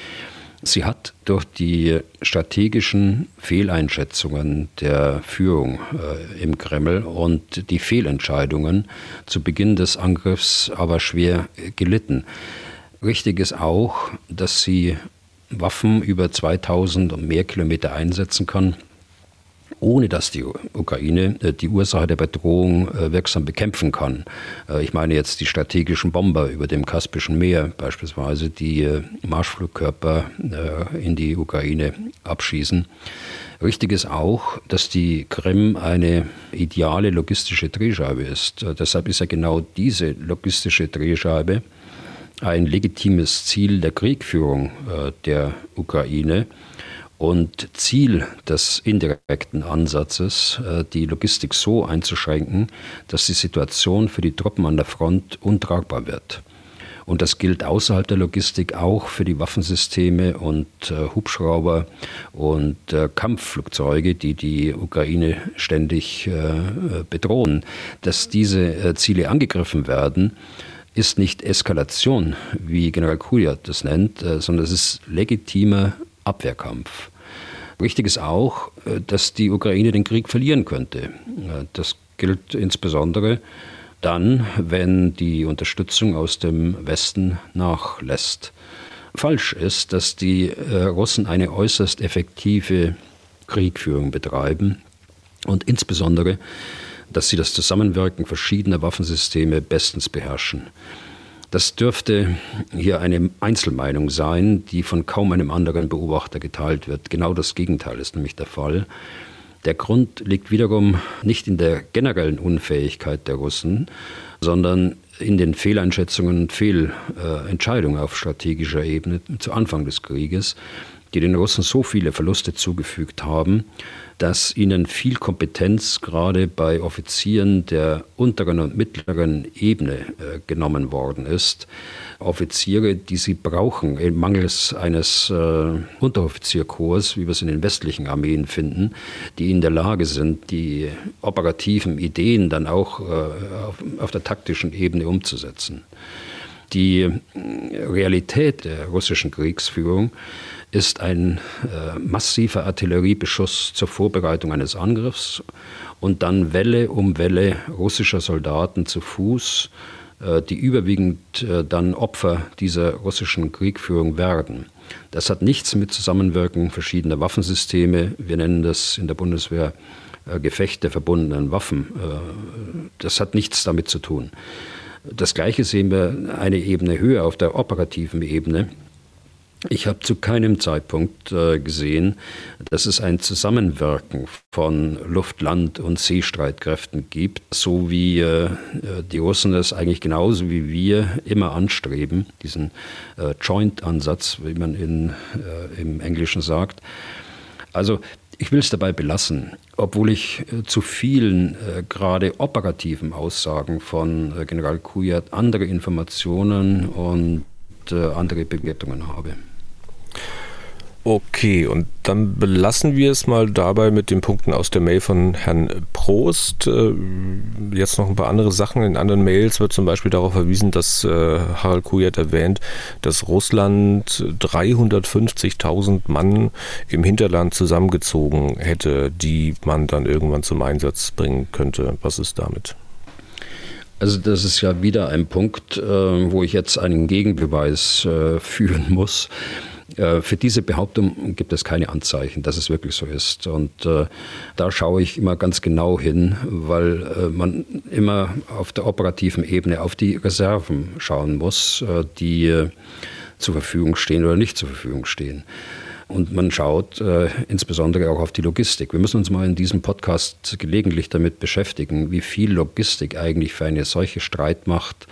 Sie hat durch die strategischen Fehleinschätzungen der Führung äh, im Kreml und die Fehlentscheidungen zu Beginn des Angriffs aber schwer gelitten. Richtig ist auch, dass sie Waffen über 2000 und mehr Kilometer einsetzen kann, ohne dass die Ukraine äh, die Ursache der Bedrohung äh, wirksam bekämpfen kann. Äh, ich meine jetzt die strategischen Bomber über dem Kaspischen Meer beispielsweise, die Marschflugkörper in die Ukraine abschießen. Richtig ist auch, dass die Krim eine ideale logistische Drehscheibe ist. Deshalb ist ja genau diese logistische Drehscheibe ein legitimes Ziel der Kriegführung der Ukraine und Ziel des indirekten Ansatzes, äh, die Logistik so einzuschränken, dass die Situation für die Truppen an der Front untragbar wird. Und das gilt außerhalb der Logistik auch für die Waffensysteme und äh, Hubschrauber und äh, Kampfflugzeuge, die die Ukraine ständig bedrohen. Dass diese Ziele angegriffen werden, ist nicht Eskalation, wie General Kujat das nennt, sondern es ist legitimer Abwehrkampf. Wichtig ist auch, äh, dass die Ukraine den Krieg verlieren könnte. Äh, das gilt insbesondere dann, wenn die Unterstützung aus dem Westen nachlässt. Falsch ist, dass die äh, Russen eine äußerst effektive Kriegführung betreiben. und insbesondere, dass sie das Zusammenwirken verschiedener Waffensysteme bestens beherrschen. Das dürfte hier eine Einzelmeinung sein, die von kaum einem anderen Beobachter geteilt wird. Genau das Gegenteil ist nämlich der Fall. Der Grund liegt wiederum nicht in der generellen Unfähigkeit der Russen, sondern in den Fehleinschätzungen und Fehlentscheidungen auf strategischer Ebene zu Anfang des Krieges, die den Russen so viele Verluste zugefügt haben, dass ihnen viel Kompetenz gerade bei Offizieren der unteren und mittleren Ebene äh, genommen worden ist. Offiziere, die sie brauchen, mangels eines äh, Unteroffizierkorps, wie wir es in den westlichen Armeen finden, die in der Lage sind, die operativen Ideen dann auch äh, auf, auf der taktischen Ebene umzusetzen. Die äh, Realität der russischen Kriegsführung ist ein äh, massiver Artilleriebeschuss zur Vorbereitung eines Angriffs und dann Welle um Welle russischer Soldaten zu Fuß, äh, die überwiegend äh, dann Opfer dieser russischen Kriegführung werden. Das hat nichts mit Zusammenwirken verschiedener Waffensysteme, wir nennen das in der Bundeswehr äh, Gefecht der verbundenen Waffen, äh, das hat nichts damit zu tun. Das Gleiche sehen wir eine Ebene höher auf der operativen Ebene. Ich habe zu keinem Zeitpunkt äh, gesehen, dass es ein Zusammenwirken von Luft-, Land- und Seestreitkräften gibt, so wie äh, die Russen es eigentlich genauso wie wir immer anstreben, diesen äh, Joint-Ansatz, wie man in, äh, im Englischen sagt. Also ich will es dabei belassen, obwohl ich äh, zu vielen äh, gerade operativen Aussagen von General Kujat andere Informationen und andere Bewertungen habe. Okay, und dann belassen wir es mal dabei mit den Punkten aus der Mail von Herrn Prost. Äh, jetzt noch ein paar andere Sachen. In anderen Mails wird zum Beispiel darauf verwiesen, dass äh, Harald Kujat erwähnt, dass Russland 350.000 Mann im Hinterland zusammengezogen hätte, die man dann irgendwann zum Einsatz bringen könnte. Was ist damit? Also das ist ja wieder ein Punkt, äh, wo ich jetzt einen Gegenbeweis führen muss. Äh, für diese Behauptung gibt es keine Anzeichen, dass es wirklich so ist. Und äh, da schaue ich immer ganz genau hin, weil äh, man immer auf der operativen Ebene auf die Reserven schauen muss, äh, die äh, zur Verfügung stehen oder nicht zur Verfügung stehen. Und man schaut äh, insbesondere auch auf die Logistik. Wir müssen uns mal in diesem Podcast gelegentlich damit beschäftigen, wie viel Logistik eigentlich für eine solche Streitmacht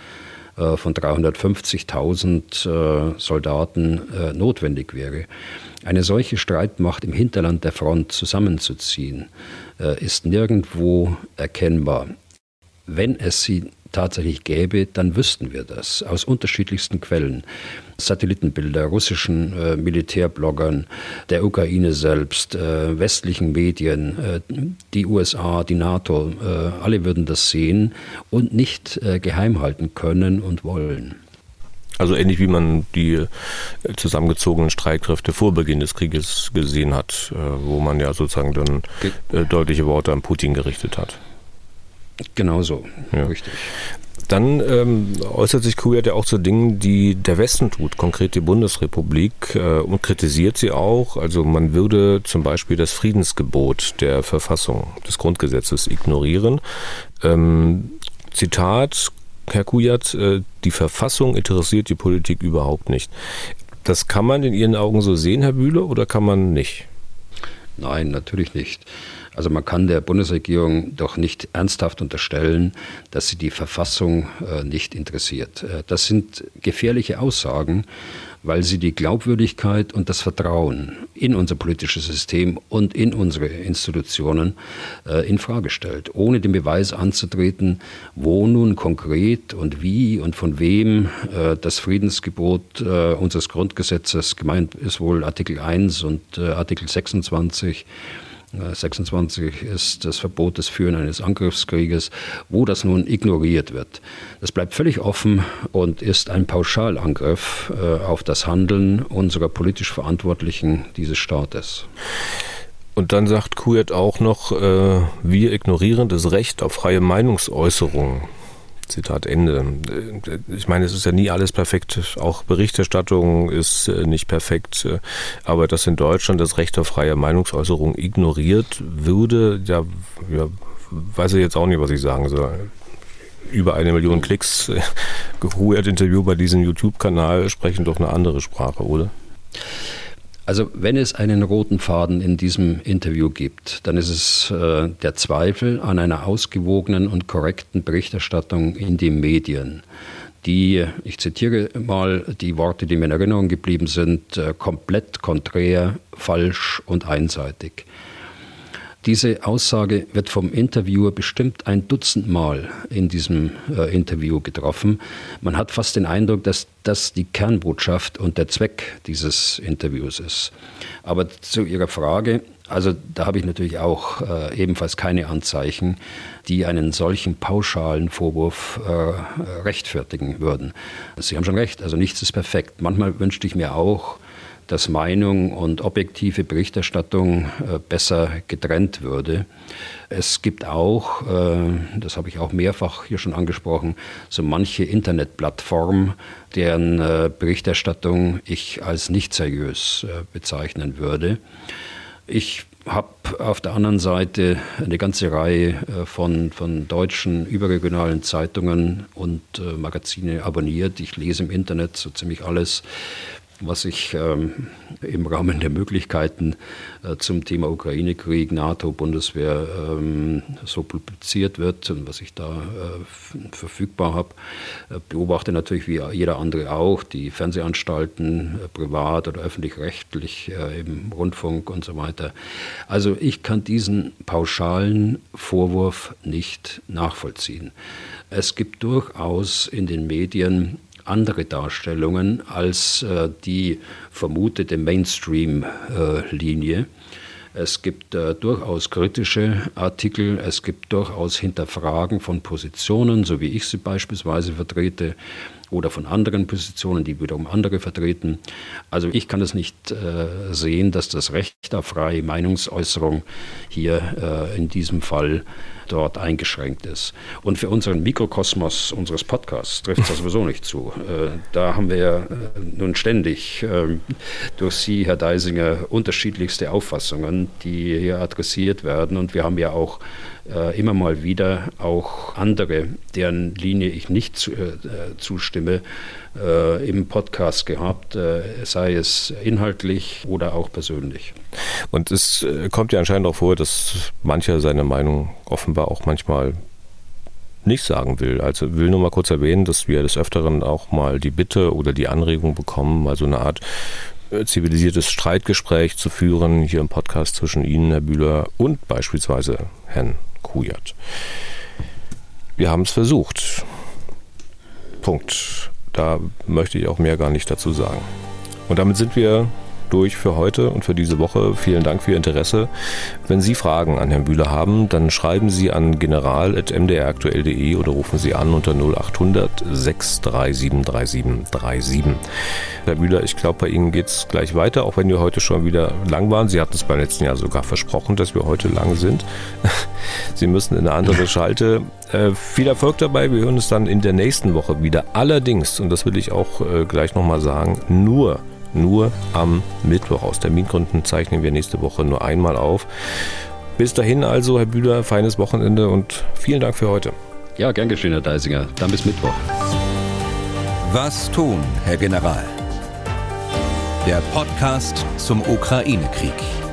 äh, von 350.000 äh, Soldaten äh, notwendig wäre. Eine solche Streitmacht im Hinterland der Front zusammenzuziehen, ist nirgendwo erkennbar. Wenn es sie tatsächlich gäbe, dann wüssten wir das aus unterschiedlichsten Quellen. Satellitenbilder, russischen äh, Militärbloggern, der Ukraine selbst, äh, westlichen Medien, äh, die USA, die NATO, äh, alle würden das sehen und nicht äh, geheim halten können und wollen. Also ähnlich wie man die äh, zusammengezogenen Streitkräfte vor Beginn des Krieges gesehen hat, wo man ja sozusagen dann deutliche Worte an Putin gerichtet hat. Genau so, ja. richtig. Dann ähm, äußert sich Kujat ja auch zu Dingen, die der Westen tut, konkret die Bundesrepublik, äh, und kritisiert sie auch. Also man würde zum Beispiel das Friedensgebot der Verfassung des Grundgesetzes ignorieren. Ähm, Zitat, Herr Kujat, äh, die Verfassung interessiert die Politik überhaupt nicht. Das kann man in Ihren Augen so sehen, Herr Bühle, oder kann man nicht? Nein, natürlich nicht. Also man kann der Bundesregierung doch nicht ernsthaft unterstellen, dass sie die Verfassung äh, nicht interessiert. Äh, das sind gefährliche Aussagen, weil sie die Glaubwürdigkeit und das Vertrauen in unser politisches System und in unsere Institutionen äh, in Frage stellt, ohne den Beweis anzutreten, wo nun konkret und wie und von wem das Friedensgebot unseres Grundgesetzes gemeint ist wohl Artikel 1 und Artikel 26 26 ist das Verbot des Führen eines Angriffskrieges, wo das nun ignoriert wird. Das bleibt völlig offen und ist ein Pauschalangriff äh, auf das Handeln unserer politisch Verantwortlichen dieses Staates. Und dann sagt Kujat auch noch, äh, wir ignorieren das Recht auf freie Meinungsäußerung. Zitat Ende. Ich meine, es ist ja nie alles perfekt. Auch Berichterstattung ist äh, nicht perfekt. Aber dass in Deutschland das Recht auf freie Meinungsäußerung ignoriert würde, ja, ja weiß ich jetzt auch nicht, was ich sagen soll. Über eine Million Klicks, geruhert Interview bei diesem YouTube-Kanal sprechen doch eine andere Sprache, oder? Also wenn es einen roten Faden in diesem Interview gibt, dann ist es äh, der Zweifel an einer ausgewogenen und korrekten Berichterstattung in den Medien, die, ich zitiere mal die Worte, die mir in Erinnerung geblieben sind, äh, komplett konträr, falsch und einseitig. Diese Aussage wird vom Interviewer bestimmt ein Dutzend Mal in diesem äh, Interview getroffen. Man hat fast den Eindruck, dass das die Kernbotschaft und der Zweck dieses Interviews ist. Aber zu Ihrer Frage, also da habe ich natürlich auch äh, ebenfalls keine Anzeichen, die einen solchen pauschalen Vorwurf äh, rechtfertigen würden. Sie haben schon recht, also nichts ist perfekt. Manchmal wünschte ich mir auch, dass Meinung und objektive Berichterstattung äh, besser getrennt würde. Es gibt auch, äh, das habe ich auch mehrfach hier schon angesprochen, so manche Internetplattform, deren äh, Berichterstattung ich als nicht seriös bezeichnen würde. Ich habe auf der anderen Seite eine ganze Reihe von, von deutschen überregionalen Zeitungen und Magazine abonniert. Ich lese im Internet so ziemlich alles was ich ähm, im Rahmen der Möglichkeiten äh, zum Thema Ukraine-Krieg, NATO, Bundeswehr ähm, so publiziert wird und was ich da äh, verfügbar habe. Äh, beobachte natürlich wie jeder andere auch die Fernsehanstalten, äh, privat oder öffentlich-rechtlich, äh, im Rundfunk und so weiter. Also ich kann diesen pauschalen Vorwurf nicht nachvollziehen. Es gibt durchaus in den Medien andere Darstellungen als äh, die vermutete Mainstream-Linie. Es gibt äh, durchaus kritische Artikel, es gibt durchaus Hinterfragen von Positionen, so wie ich sie beispielsweise vertrete, oder von anderen Positionen, die wiederum andere vertreten. Also ich kann es nicht äh, sehen, dass das Recht auf freie Meinungsäußerung hier äh, in diesem Fall dort eingeschränkt ist. Und für unseren Mikrokosmos unseres Podcasts trifft das sowieso nicht zu. Äh, da haben wir ja äh, nun ständig äh, durch Sie, Herr Deisinger, unterschiedlichste Auffassungen, die hier adressiert werden. Und wir haben ja auch äh, immer mal wieder auch andere, deren Linie ich nicht zu, äh, zustimme, äh, im Podcast gehabt, äh, sei es inhaltlich oder auch persönlich. Und es äh, kommt ja anscheinend auch vor, dass mancher seine Meinung offenbar auch manchmal nicht sagen will. Also will nur mal kurz erwähnen, dass wir des Öfteren auch mal die Bitte oder die Anregung bekommen, mal so eine Art äh, zivilisiertes Streitgespräch zu führen, hier im Podcast zwischen Ihnen, Herr Bühler, und beispielsweise Herrn Kujat. Wir haben es versucht. Punkt. Da möchte ich auch mehr gar nicht dazu sagen. Und damit sind wir durch für heute und für diese Woche. Vielen Dank für Ihr Interesse. Wenn Sie Fragen an Herrn Bühler haben, dann schreiben Sie an general.mdraktuell.de oder rufen Sie an unter 0800 637 3737. Herr Bühler, ich glaube, bei Ihnen geht es gleich weiter, auch wenn wir heute schon wieder lang waren. Sie hatten es beim letzten Jahr sogar versprochen, dass wir heute lang sind. Sie müssen in eine andere Schalte. Äh, viel Erfolg dabei. Wir hören uns dann in der nächsten Woche wieder. Allerdings, und das will ich auch äh, gleich nochmal sagen, nur nur am Mittwoch. Aus Termingründen zeichnen wir nächste Woche nur einmal auf. Bis dahin also, Herr Bühler, feines Wochenende und vielen Dank für heute. Ja, gern geschehen, Herr Deisinger. Dann bis Mittwoch. Was tun, Herr General? Der Podcast zum Ukraine-Krieg.